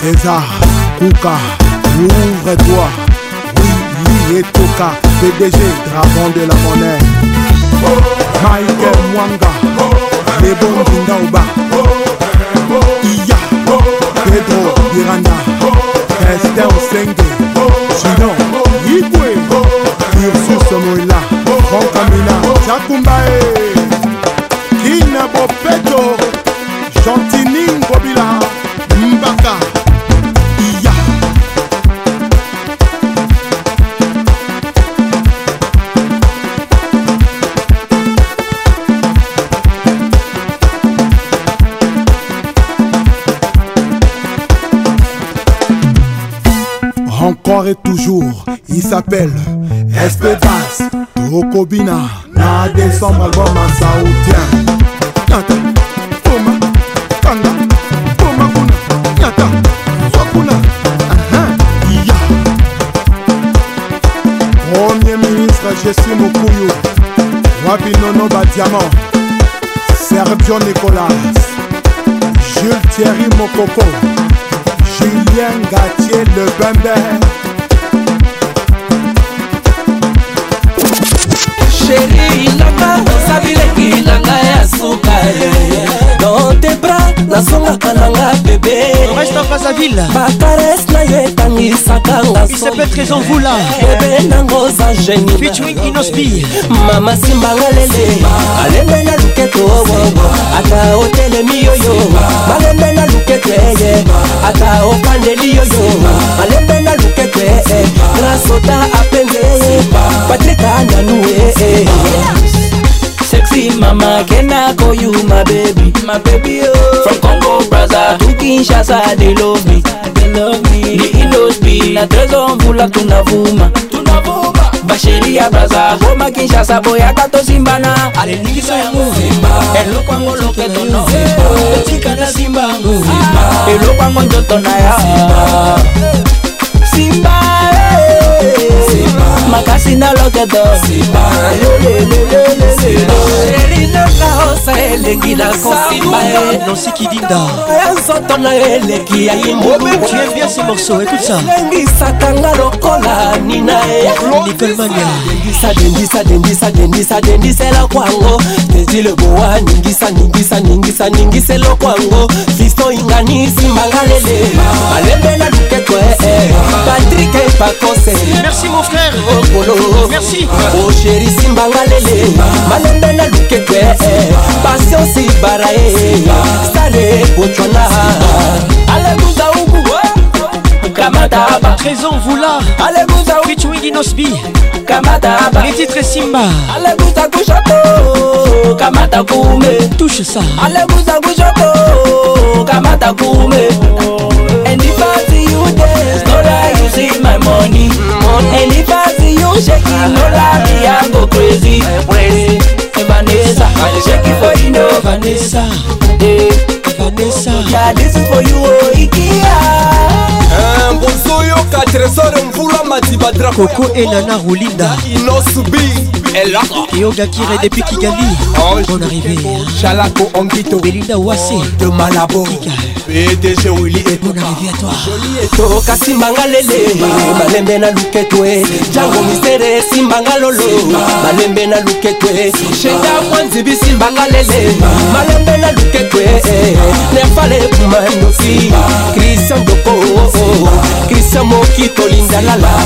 César, Kouka, ouvre-toi, oui, oui et Toka, PDG, dragon de la monnaie, Michael Mwanga, les bons Kindaouba, Iya, Pedro Miranda, Esther Osenge, Gidon, Yibwe, Ursus Moïla, Franck Amina, Chakumbae, Kina Bofeto, Chantini Ngobila, s'appelle Espedas Tokobina Na décembre album en saoudien Nyata Boma Kanga Boma kuna Nyata Wakuna Ya yeah. Uh-huh, Premier ministre Jessie Mokuyu Wapi Nono Badiamant Sergio Nicolas Jules Thierry Mokoko Julien Gatier Le Bembe sheri ilanga osabileki ilanga ya suka dans tes bras nazongaka nanga bebe bakares na yo etangisaka ngasobebe nango za genimama simbanga lele alembe na luketo owowo oh, oh, oh. ata otelemi yoyo malembe na luketo eye eh, ata ofandeli yoyo malembe na pepe eh. grasoda apende eh. patrika nanue eh, Sexy mama, can I call you my baby? My baby, oh. From Congo, Brazza to Kinshasa, they love me. They love me. Ni Indonesia, na trezo mvula tunavuma. Tunavuma. basheria braza goma kinshasa boyaka tosimbana aliningisa yango vimba eloko yango loketono etikana simba yango vimba eloko yango nzoto na ya Eh. simba makasi na loketo elinanga osa eleki na kosimba eh. ya nzoto na eleki ya limbuluelengisakanga lokola nina edengisadendisa eloko yango dezi lebowa ningisa ningisa ningisa ningisa eloko yango toinganisi mangalele balembela lukekwe eh, eh. patrike pakose merci mon frère okolo merci osherisi mangalele balembela lukekwe eh, pasiensi barae sare bocwana aleluya Kamata Abba Raison Voula Allez Les titres Simba Allez Touche ça Allez Moussa Kamata And if I see you dance No lie you my money And if I see you shaking No lie I go crazy eh, Vanessa shake it for you Vanessa eh, Vanessa Yeah this is for you oh Ikea un suyo, catresor un culo badibadra koko enana rolinda nosubi elaka yogakire depuis ah, kigali ah, ah, bon arrivé chalako onkito belinda wase de malabo pdg wili bon arrivé à toi joli eto kasimbanga lele malembe na luketwe jango misere simbanga lolo malembe na luketwe shenda mwanzibi simbanga lele malembe na luketwe nefale kumanosi kristian doko kristian mokito lindalala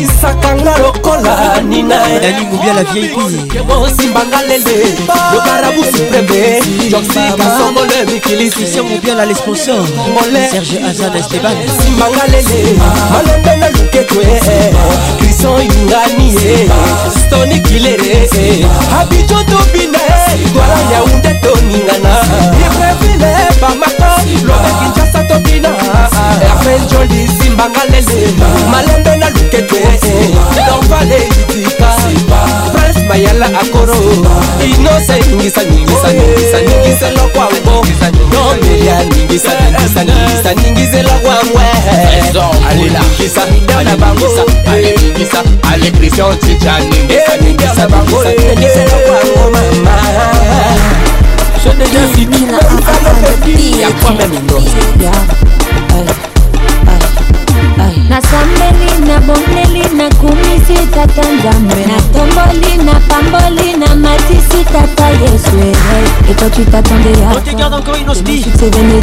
olisakanga lokola ninaealimobia la vieipiosimbanga lele lobarabu supreme joxikasomole mikilisise mobia la lesponsor serge azan esteban simbanga lele malende na lukekwe e. crison inganie stoni kilere e. abijo tobin twala yaunde toningana ibrevile bamaka lobe kinshasa tobina erven joli simbanga lele malembe na lukete dorvale litika bayala akoro inose ningisa ningisa ningisa ningisela kwango nomelia ningisa ningisa ningisa ningisela kwangwe aleningisa midana bangisa aleningisa alepression chicha ningisa ningisa bango ningisela kwango mama Je déjà fini la fin de vie, y'a quoi même une autre nasambeli na bomeli nakumisi tata nzambe natomboli na pamboli na matisi tata yesu e toi tu t'attendais à On te garde encore Inospi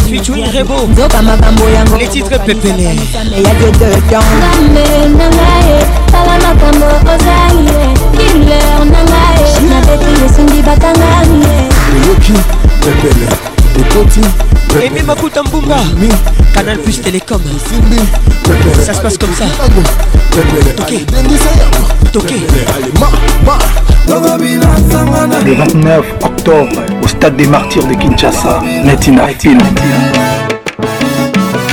Featuring Rebo Nzoka makambo yango Les titres pépélé Ya Dieu de temps Nzambe na ngai tala makambo ozali Killer na ngai Nabeti esungi batanga Yoki pépélé ekoti remi makuta mbunga canal plus télécom ça se passe comme ça le 29 octobre au stade des martyrs de Kinshasa Netina Film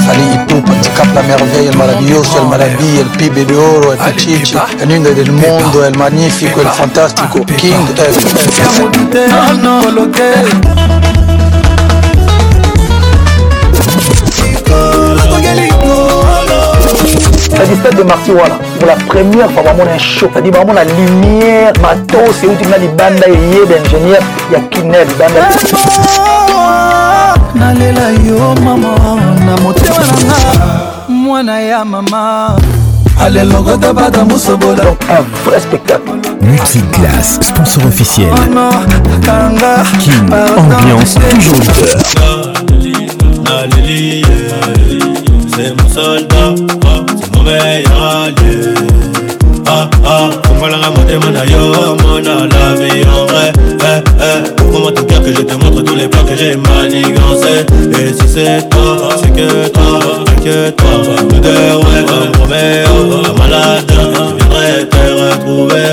Allez, tout cap la merveille, el maravilloso, el maravilla, el pibe de oro, el pichichi, el niño del mundo, el magnifico, el fantástico, King, el... stade de marti voilà. pour la première fois vraiment un show cest à dire la lumière matos euti où tu m'as dit ya kiner Il n'y yo mama na motema nanga mwana ya Donc un vrai spectacle. Multiclass, sponsor officiel. King, ambiance, toujours leader. surveillera Dieu Ah ah, comprends-la motema na yo Mona la vie en vrai Eh eh, eh ouvre-moi ton cœur que je te montre tous les plans que j'ai manigancés Et si c'est toi, c'est que toi, inquiète-toi Nous deux, ouais, comme Roméo, un malade, je viendrai te retrouver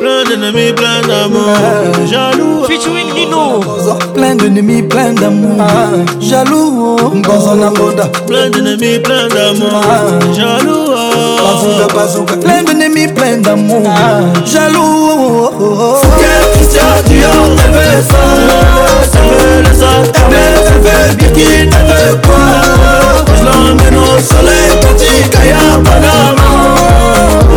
Plein d'ennemis, plein d'amour. Jaloux. Featuring Nino. Plein d'ennemis, plein d'amour. Jaloux. Plein d'ennemis, plein d'amour. Jaloux. Plein d'ennemis, plein d'amour. Jaloux. ça. veut ça ça quoi. Je l'emmène au soleil, petit Kaya Panama.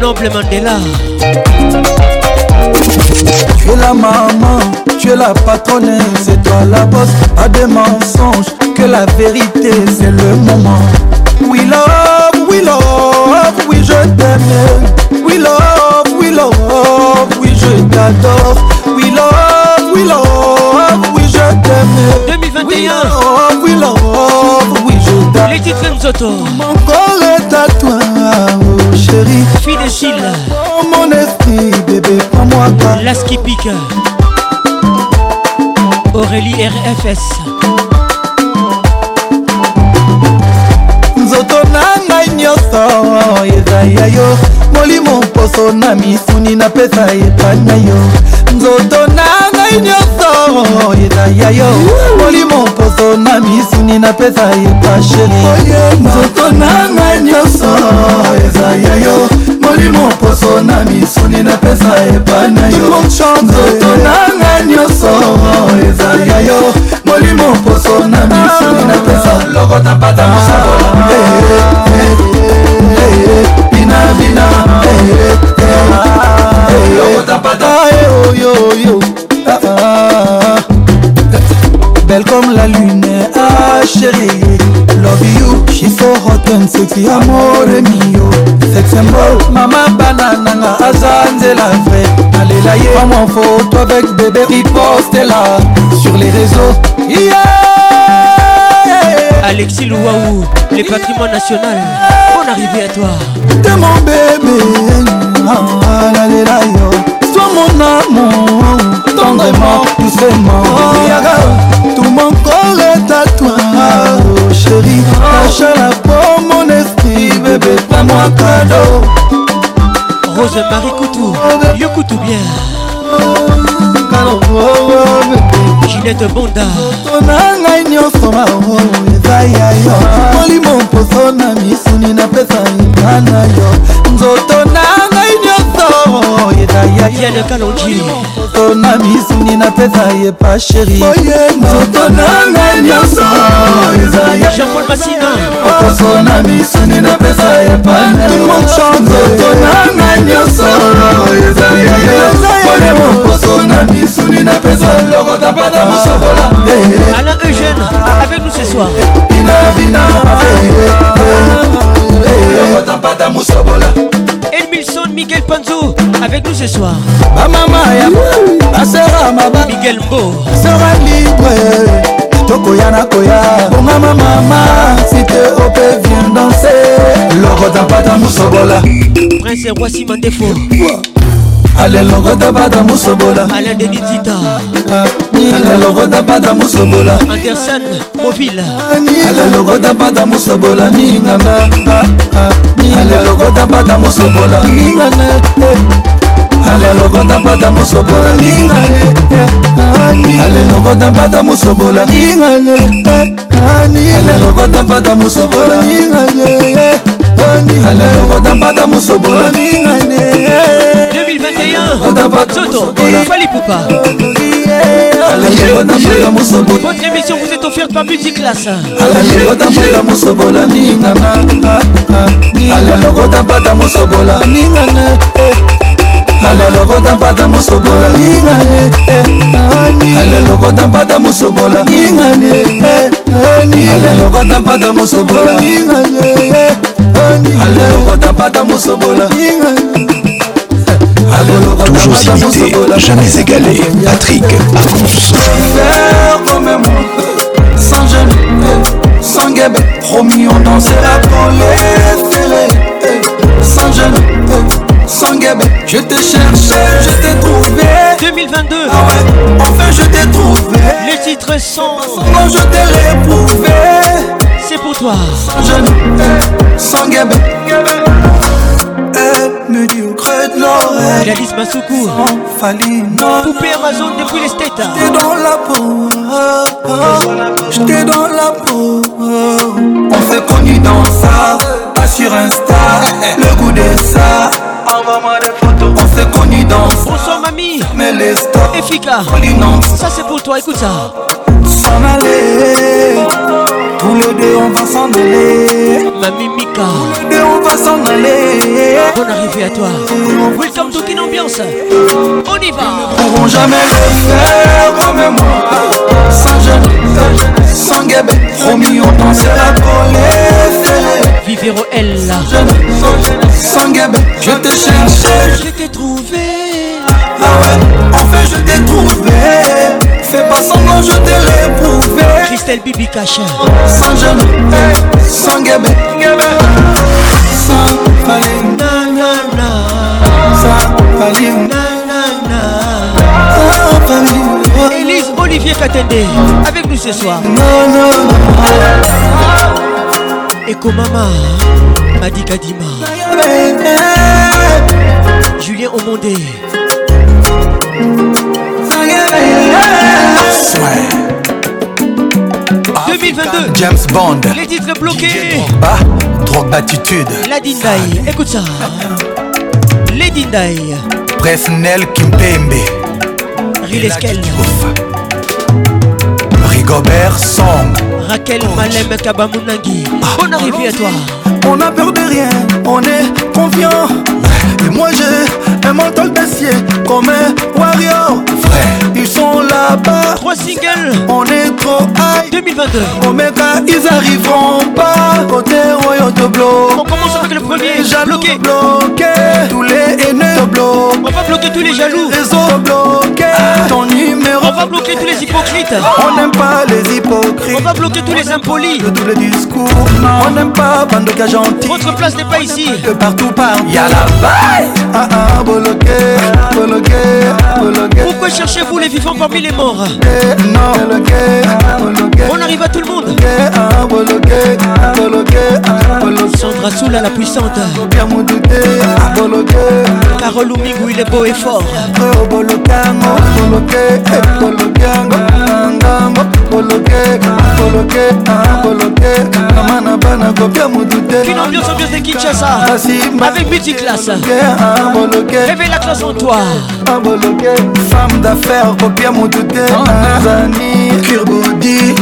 Tu es la maman, tu es la patronne, c'est toi la boss, Pas des mensonges, que la vérité c'est le moment. We love, we love, oui je t'aime. We love, we love, oui je t'adore. We love, we love, oui je t'aime. 2021. We love, we love, Les titres Nzoto Mon corps est à toi, oh chérie Fille de Chil Oh mon esprit, bébé, prends-moi pas La Skipika Aurélie RFS Nzoto na ngai nyonso eza ya yo molimo mposo na misuni napesa epai na yo nzoto na ngai nyonso elaya yo molimo mposo na misuni napesa ye pasheri nzoto na ngai nyonso ezaya yo molimo mposo na misuni napesa epana yo nzoto na ngai nyonso ezaya yo molimo mposo na misuni napesa lokota pata mosakola binabina ah, eh, eh, eh, lokota pata ah, oh, yo Ah, ah, ah. Belle comme la lune, ah chérie Love you, she's so hot and sexy, amore mio Sex symbol, mama banana, azanze la vraie Allez là, y'a moi en photo avec bébé, riposte là Sur les réseaux, yeah Alexis Louaou, les patrimoines national Bonne arrivée à toi T'es mon bébé, ah, allez là, yo Sois mon amour tendrement doucement tout mon corps est à toi oh, chérie lâche la peau mon esprit bébé pas moi cadeau Rose Marie Coutou Yo Coutou bien oh, oh, ginette bonda tona ngai nyonso mao oh, eza ya yo molimo mposo na misuni napesa inga na yo nzoto na ayayene kalongi tona misuni na pesa ye pa sheri nzoto nanga nyonso ezaapaul masina okosona misuni na pesa ye panzoto nanga nyonso ezaaole mokosona misuni na pesa lokota pata mosokola alain eugène avec nous ce soir bina bina eh, eh, eh. lokota pata mosokola Miguel Panzo avec nous ce soir. Ma maman ya, ma sœur ma Miguel Mbo, sœur libre. tokoya na koya bongama mama site ope vien danse lokota mpata mosobola prince wasi mandefo ale lokota mpata mosobola ale denitita alalokota pata mosobola anderson mobila alalokota pata mosobola ningana alalokota pata mosobola ningana eh. alelokota mpata mosobola ningane eh, eh. alelokota mpata mosobola ningane alelokota mpata mosobola ningane otambata mosoboloningane eh, Votre émission vous est offerte par Multiclass. alelokotapata mosobola ningane alelokotapata mosobola ningane alelokotapata mosobola ningane Toujours imité, jamais égalé. Patrick Faire comme un sans gêne, sans guêpe. Promis, on dansait à les saint Sans gêne, sans guêpe. Je t'ai cherché, je t'ai trouvé. 2022. Ah enfin je t'ai trouvé. Les titres sont. Sans je t'ai réprouvé c'est pour toi. Sans sans guébé, elle me dit au creux de l'oreille. Gladys Massoukou, poupée Amazon depuis les stétas J'étais dans la peau, j'étais dans la peau. On fait qu'on dans ça, pas sur Insta. Le goût de ça, envoie-moi des photos. On fait connu dans ça. Bonsoir, mamie. Mais les stars, efficace. Ça, c'est pour toi, écoute ça s'en aller. Tous les deux, on va s'en aller. Mamie Mika. Tous les deux, on va s'en aller. Bonne arrivée à toi. Welcome to Kin Ambiance. On y va. Ils ne pourront jamais le faire comme moi. Sans jeune, sans guébé. Promis, on pensera qu'on les fait. Vivero elle Sans guébé. Je te cherchais. Je t'ai trouvé. Ah ouais, enfin je t'ai trouvé. Fais pas semblant, je t'ai réprouvé. Christelle Bibi Sans jamais, sans gabé. Sans fallait. Na na Na na Élise Olivier Katende avec nous ce soir. Non, Eko Mama, Madi Kadima, Julien Omondé. 2022 James Bond Les titres bloqués Ah, drogue d'attitude. La Dindai, écoute ça Les Dindai Presnel Kimpembe Rileskel Rigobert Song Raquel Malem Kabamunangi ah. on arrive à toi On a peur de rien, on est confiant moi j'ai un mental d'acier comme un warrior. Frère, ils sont là-bas. Trois singles. On est trop high. 2022. Omega, ils arriveront pas. Côté royaume de bloc. On commence avec le premier. Jaloux bloqué. Tous les haineux On va bloquer tous les jaloux. Réseau bloqué. Ah. Ton numéro. On va bloquer tous les hypocrites. On n'aime pas les hypocrites. On va bloquer tous les impolis. Le double discours. On n'aime pas Pandoka gentils Votre place n'est pas ici. que partout Y Y'a la barre. Ah ah, bloqué, bloqué, bloqué. Pourquoi cherchez-vous les vivants parmi les morts Non, bloqué, On arrive à tout le monde. Ah, bloqué, bloqué, Sandra Soula la puissante. Bien mon douté, bloqué. Carole Oumigou, il est beau et fort. Bolokango, bloqué, bloqué, bloqué. akoloke akoloke ah, akoloke mama na bana kopia motu te Qu'une ambiance ambiance de Kinshasa avec multiclasse réveille ah, la classe en toi ah, femme d'affaires kopia motu te hein. Zani Kirbodi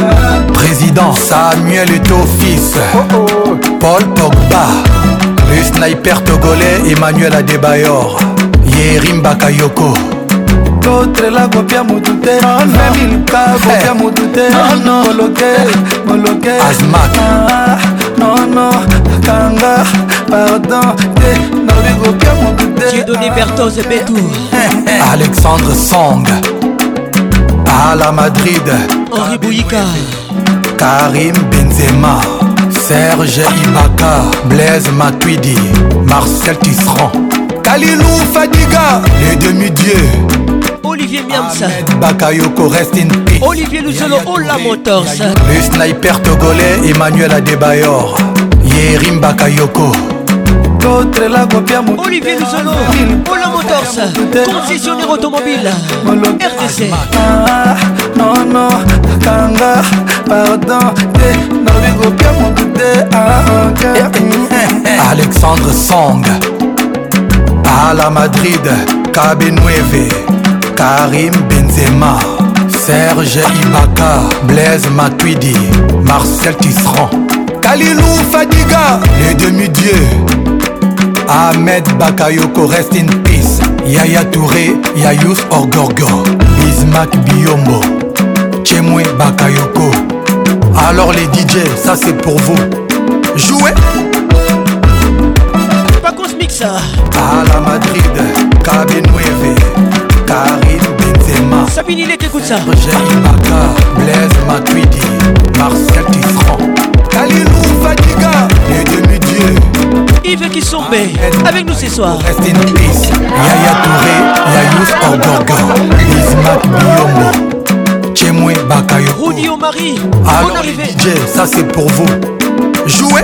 président Samuel et fils oh, oh. Paul Pogba le sniper togolais Emmanuel Adebayor Yerim Bakayoko l'autre là abbiamo tutte Fermi il capo abbiamo tutte Moloke, moloke Asmat ah, Non, non, kanga, pardon Nordigo abbiamo tutte Cido Libertose Betour Alexandre Song À la Madrid Henri Bouika Karim Benzema Serge Ibaka Blaise Matuidi Marcel Tisserand Kalilou Fadiga Les demi-dieux Olivier Miams Bakayoko rest in peace Olivier Luzolo Ola oh Motors Le sniper togolais Emmanuel Adebayor Yerim Bakayoko Olivier Luzolo Ola oh Motors Concessionnaire automobile RTC ah, ah, Non non Kanga Pardon ah, Alexandre Song à la Madrid kabe 9 karim benzema serge ibaka blaise makwidi marcel tisserand kalilou fadiga le demi-dieu ahmed bakayoko rest in peace yaya touré yayus orgorgo bismak biombo chemwe bakayoko alors les dj ça c'est pour vous jouez Pacos Mix à la madrid Kabenweve, Karim Benzema Sabine Ilek écoute ça Jerry Maka, Blaise Matuidi, Marcel Tisserand Kalilou Fadiga, les demi-dieux Yves Kissombe, avec nous ce soir Rest in peace, Yaya Touré, Yayous Ordoga, Ismac Biombo Chemwe Bakayo Rudy Omari, Bon on ça c'est pour vous Jouez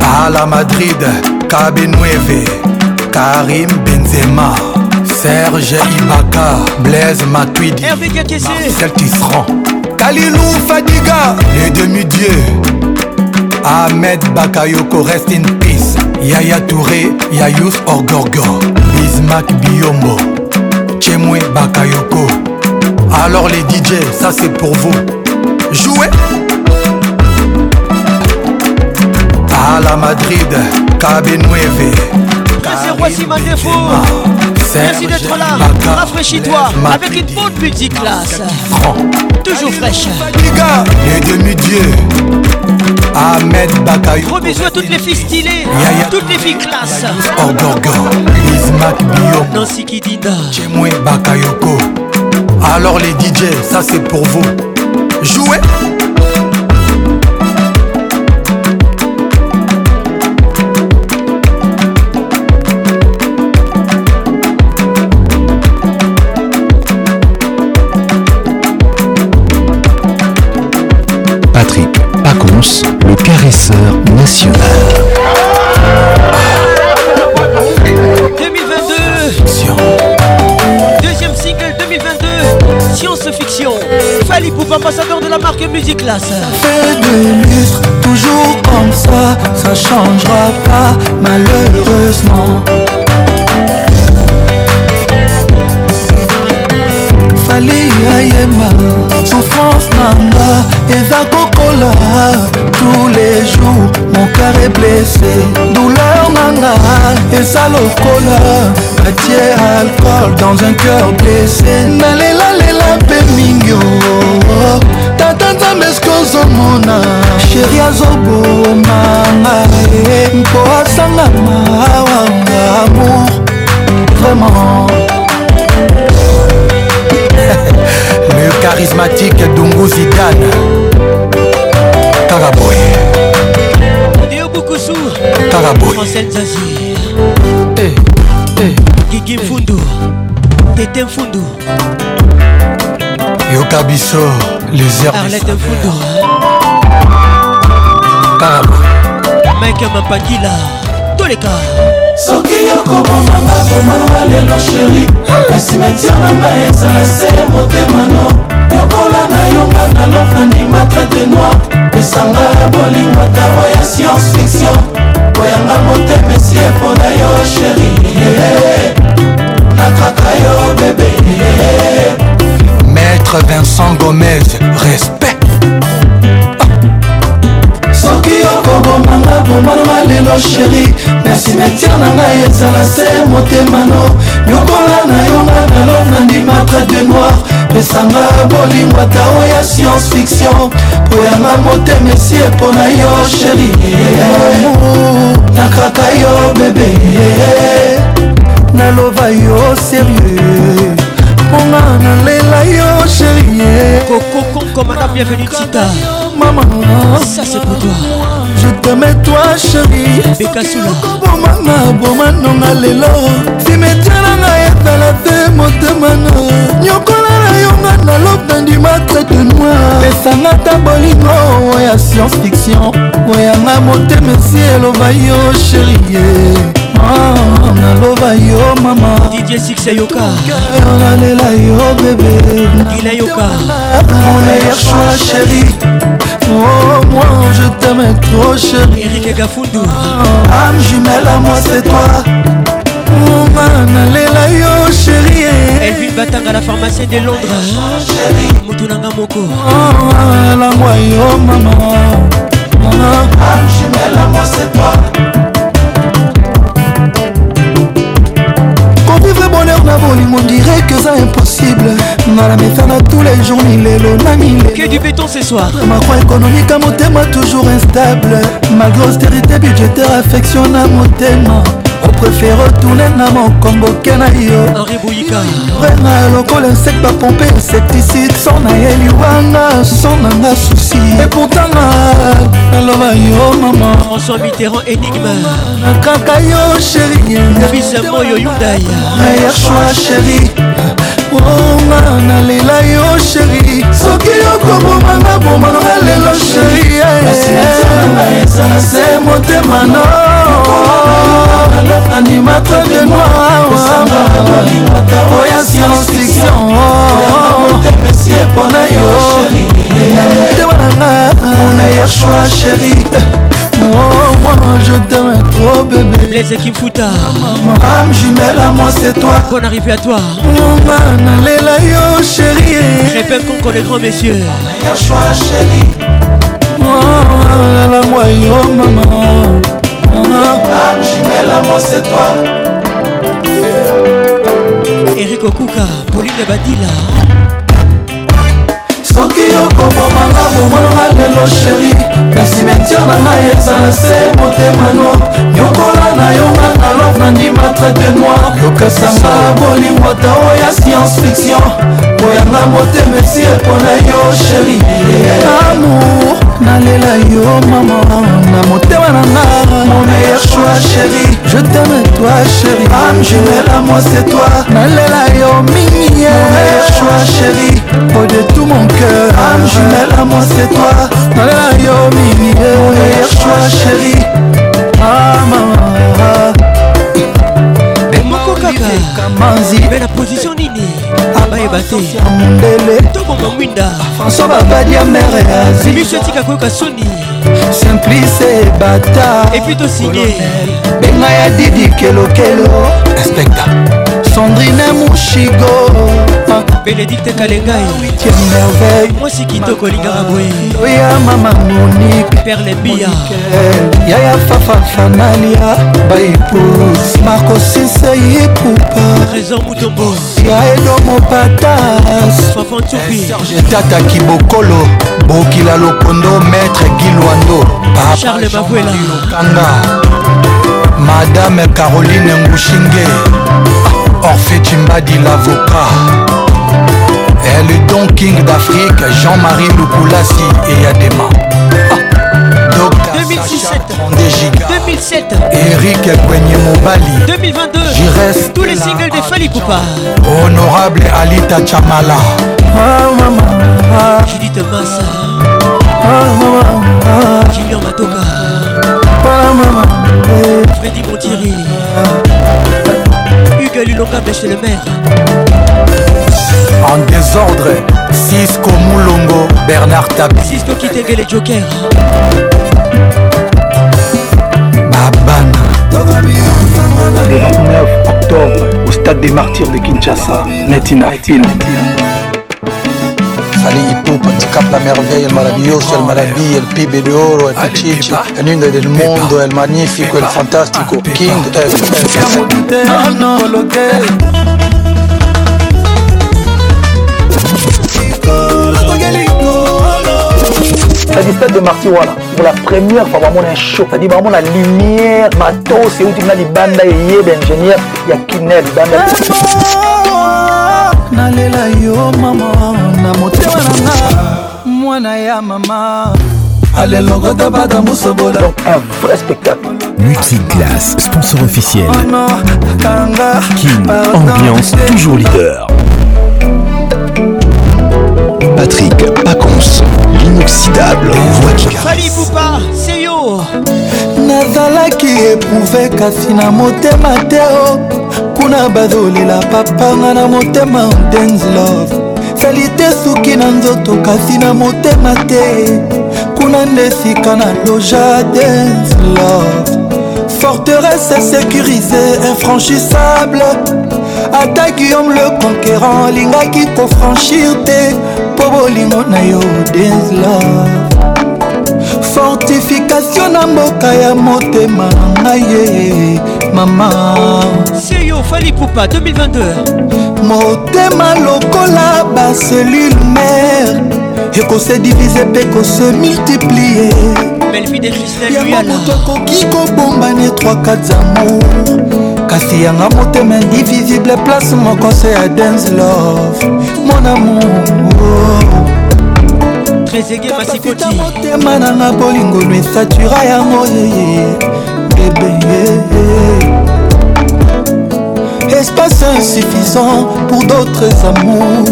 à la Madrid kabe 9 karim benzema serge ibaka blaise matuidi marcel tisserand kalilou fadiga le demi-dieu ahmed bakayoko rest in peace yaya touré yayus orgorgo bismak biombo chemwe bakayoko alors les dj ça c'est pour vous jouez à la madrid Cabine Voici ma défaut. Merci d'être là. Rafraîchis-toi avec une bonne musique classe. Toujours fraîche. Les demi-dieux. Ahmed Bakayoko Gros bisous à toutes les filles stylées. Toutes les filles classe. Ismac Bio. Nancy Bakayoko. Alors les DJ, ça c'est pour vous. Jouez. le caresseur national. 2022 Deuxième single 2022 Science Fiction Fali Poupa, ambassadeur de la marque Musique Ça Fait de lustre, toujours comme ça Ça changera pas malheureusement Fali Ayema Souffrance Et lokola tous les jours mon cœur est blessé douleur nanga eza lokola batie alcool dans un cœur blessé nalelalela mpe mingi tata nzambe eske ozomona sheri azobomanga eh, mpo asangama wanga amour vraiment le charismatique Dungu Zidane kaka boye diobukusu kaka boyeazi gigi eh, eh. eh. mfundu tete mfundu yoka biso les arlete mfundu kaka boye mike mapakila toleka soki yokomomanga bomanga lelo sheri esimetiananga eza se motema no lokola na yonga na lokandima trate noir esanga ya bolingo ataro ya science fiction koyanga motema esi epona yo sheri nakaka yo bebe maître vincent gomez respect soki okobomanga bomanama lelo sheri na simetiare na ngai ezala se motemano nyokola na yonga na lo nandima trate noir apesanga bolingo ata oya science fiction po yanga motema esi epo na yo sheri nakaka yo bebe naloba yo serieux mponga nalela yo sheri mama ça c'est pour toi je t'aime toi chériekobomanga ah, boma nonga ah, lelo simetiananga yatala te motemana ah. nyokola na yonga na lobe ndima traite noir pesanga ta bolingo oya oh, science fiction oyanga oh, motema esi eloba oh, yo chérie naloba yo mama dj six ayoka nalela yo bebe gila yoka mon meilleur choix chérie Oh, moi je t'aime trop, chérie. Eric Âme ah, jumelle à moi, c'est toi. Mon oh, man, la yo, chérie. Elle vit batang à la pharmacie de Londres. Ah, Moutounanga Moko. Oh, la moi, yo, maman. Âme jumelle à moi, c'est toi. Qu'on vivre bonheur, on dirait que c'est impossible. nalamesana tous les jours milelo na mileke du béton ce soir makro économique ya motema toujours instable malgré austérité budgétaire affection na motema opréfére otourne na mokombo ke na yo renga lokola insecte bapompe insecticide so nayeli wanga so nanga susi epontanga naloba yo mama françois mitterrand énigme kaka yo chéri nabisamoyo yudaya meilleur choix chéri onga nalela yo sheri soki yokomomanga bomanga lelo sheri eza eh. na se motema no animateur de noir oh. oya science fiction mpona oh. yo tebananga mona ya shoi sheri maman je t'aime trop bébé Blaise Kimfuta Maman jumelle à moi c'est toi Bonne arrivée à toi Maman nalela yo chérie Répète conco les grands messieurs Meilleur choix chérie Maman la moi yo maman Maman jumelle à moi c'est toi Eric Okuka Pauline Badila okomomanga bomonanga lelo sheri na simetiere na ngai eza na se motemano yokola na yonga na love nandima traite noir yokasanga bolingo ata oya science fiction koyanga motema esi epona yo sheri amour nalela yo mama na motema na nga mon meilleur choix chéri je t'aime toi chéri ame jumela moi c'est toi nalela yo mingi mon meilleur choix chéri au de tout mon cœur femme jumelle à moi c'est toi nalela yo mini meilleur choix chéri mama kokakaela position nini ah, abayeba te mondele tobongo mwinda françois babadi ya mere azibiso etika koyoka soni simplice bata epui tosinye benga ya didi kelokelo inspecta sandrine mushigo mama bénédicte kalengai merveille mwasi kitoko lingaka boye ya ah, mama monique perle bia yaya fafafanalia baepus marcosisa yekupa trésor mutombo ya edo mopatas fafantupisergetata kibokolo bokila lokondo maître gilwando charles mavuela lokanga madame caroline ngushinge orphe cimbadi l'avocat le Don King d'Afrique, Jean-Marie Loukoulassi et Yadema. 2017, ah. Giga, 2007, Eric Kwenye 2022, reste tous les singles des Fali Poupa, Honorable Alita Chamala, Je ah, maman, ah. Judith Massa, Ah maman, ah. Julien Matoka, Ah maman, eh. Freddy Montieri, ah. Hugues Lulonga, le maire. En désordre, Cisco Moulongo, Bernard tabi Cisco qui Kitege les jokers Babana. Le 29 octobre, au stade des martyrs de Kinshasa, Netina Film. Salut katika la merveille le maravilloso le maladie, le pibe de oro le pichichi el niño del mundo magnifique, magnífico el fantastique. king cest du de martyr voilà pour la première fois vraiment un show cest à vraiment la lumière matos c'est où tu as des bandes et il y a Kinel banda donc un vrai spectacle Multiclass, sponsor officiel King, ambiance, toujours leader Patrick Paconce. inoxydable voix qui falipoupa seyo nazalaki éprouve kasi na motema te o kuna bazolela papanga na motema dance love sali te suki na nzoto kasi na motema te kuna nde sika na loja dance love forteresse sécurisée infranchissable ata guillaume le conquérant lingaki kofranchir te mpo bolingo na yo densla fortifikatio na mboka ya motema ngai ye mama seyo fali pupa 2022 motema lokola baselule mare ekose divise mpe kose multiplie yango moto akoki kobomba ne 3 4 amour kasi yanga motema indivisible place moko se ya dance love mon amourkapita motema nanga bolingono esatura yango yeye bebe espace insuffisant pour d'autres amours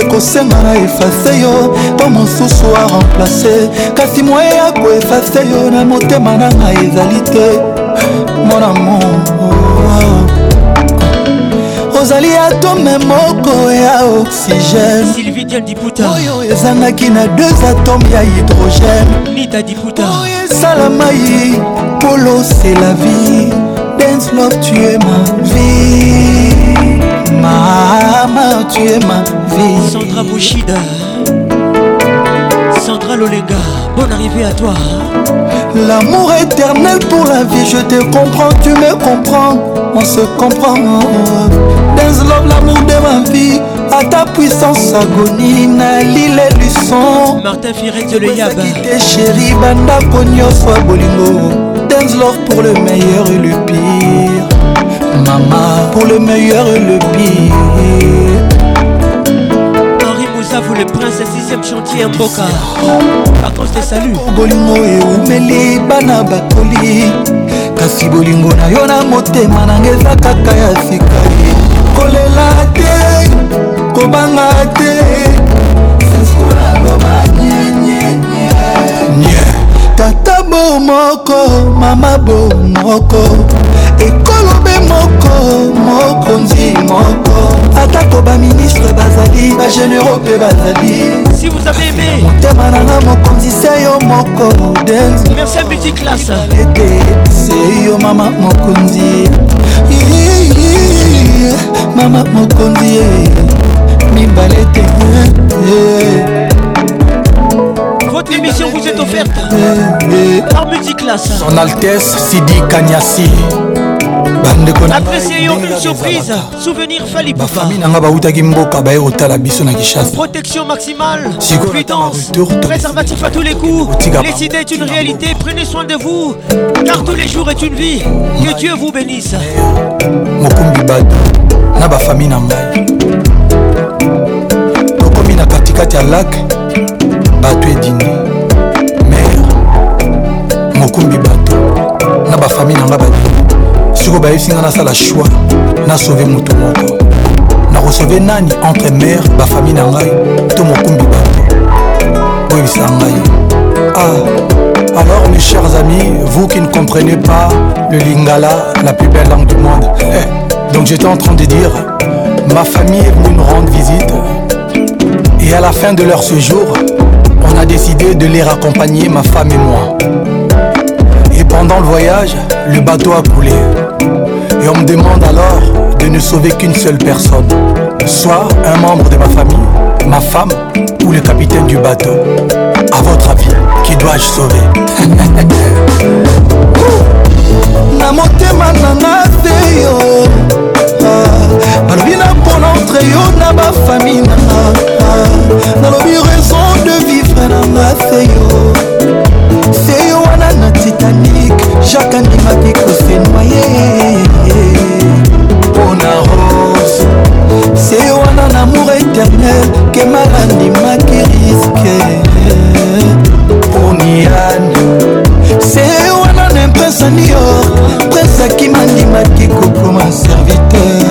ekosenga na efase yo mpo mosusu aremplace kasi moye ya koefase yo na motema na ngai ezali te mon amour ozali atome moko ya oxygène sylvie dial diputa oyo ezangaki na deux atome ya hydrogène nita diputa oyo esalamai polo c'est la vie dance love tu es ma vie mama tu es ma vie centra bushida centra lolenga bonne arrivée à toi L'amour éternel pour la vie, je te comprends, tu me comprends, on se comprend. Dance love, l'amour de ma vie, à ta puissance agonie, Nali les leçons. Martin Firet de l'Oyab. chéri, banda soit bolingo. Dance love pour le meilleur et le pire. Maman, pour le meilleur et le pire. bukavu le prince ya 6ième chantier ya mboka vacances de salut bolingo eumeli bana bakoli kasi bolingo na yo na motema nanga eza kaka ya sika kolela te kobanga te tata bo moko mama bo moko ekolobe moko mokonzi moko atako baministre bazali bagénéraux mpe bazali si vous avez aimé motema nanga mokonzi se yo moko dens merci à petit classe ete se yo mama mokonzi mama mokonzi eh. mibale te eh, eh. Votre émission vous est offerte par Multiclass. Son Altesse Sidi Kanyasi. aprécie yo une surprise souvenir falibafamille nanga bawutaki mboka baye kotala biso na kishasa protection maximale puissance préservatif à tous les coups les idées est une réalité prenez soin de vous car tous les jours est une vie que dieu vous bénisse mokumbi bato na bafamille na ngai tokomi na katikati ya lak bato edini mare mokumbi bato na bafamille na ngai monde. nani entre ah, alors mes chers amis vous qui ne comprenez pas le lingala la plus belle langue du monde eh, donc j'étais en train de dire ma famille est venue nous rendre visite et à la fin de leur séjour on a décidé de les raccompagner ma femme et moi et pendant le voyage le bateau a coulé et on me demande alors de ne sauver qu'une seule personne, soit un membre de ma famille, ma femme ou le capitaine du bateau. À votre avis, qui dois-je sauver fanatique jacques andimaki kosenoye mpona rose se wana na amour éternel kemala andimaki riske poniane se wana na prince anior prince akimandimaki kokoma serviteur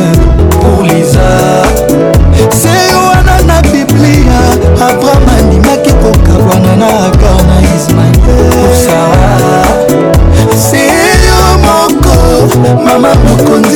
mama mokonzi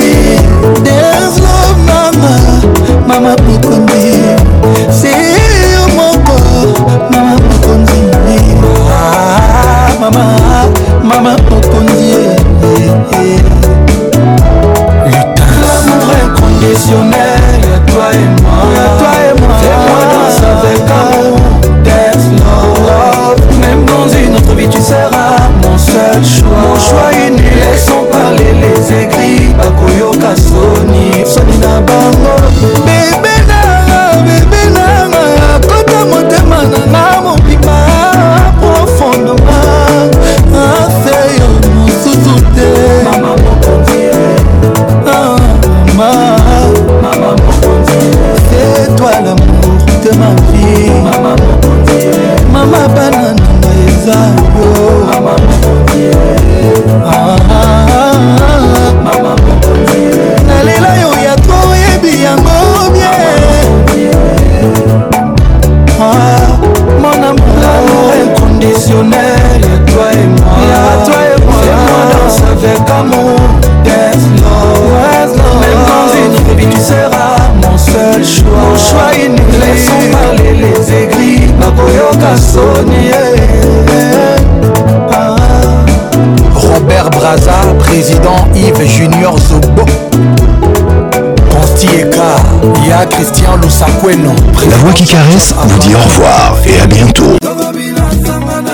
La voix qui caresse vous dit au revoir et à bientôt.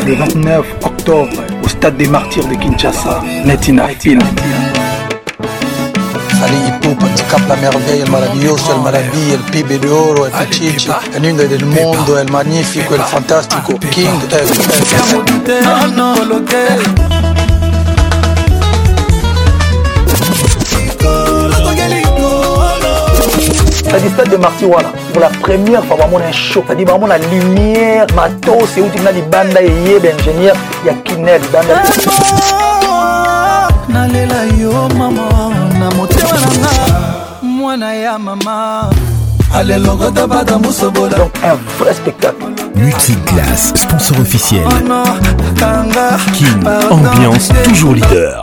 Le 29 octobre, au stade des martyrs de Kinshasa, Netina Film. Salii Pupa, la Merveille, le Maravilloso, El Maravilla, le Pibe de Oro, le Pichichi, le del Mundo, El magnifique, El fantastico, King, El. La distance de Marty, voilà pour la première fois vraiment un show c'est-à-dire vraiment la lumière matos c'est où tu m'as dit banda et yeb ben, ingénieur il y a kinel banda nalela donc un vrai spectacle. Multiglas, sponsor officiel. King, ambiance toujours leader.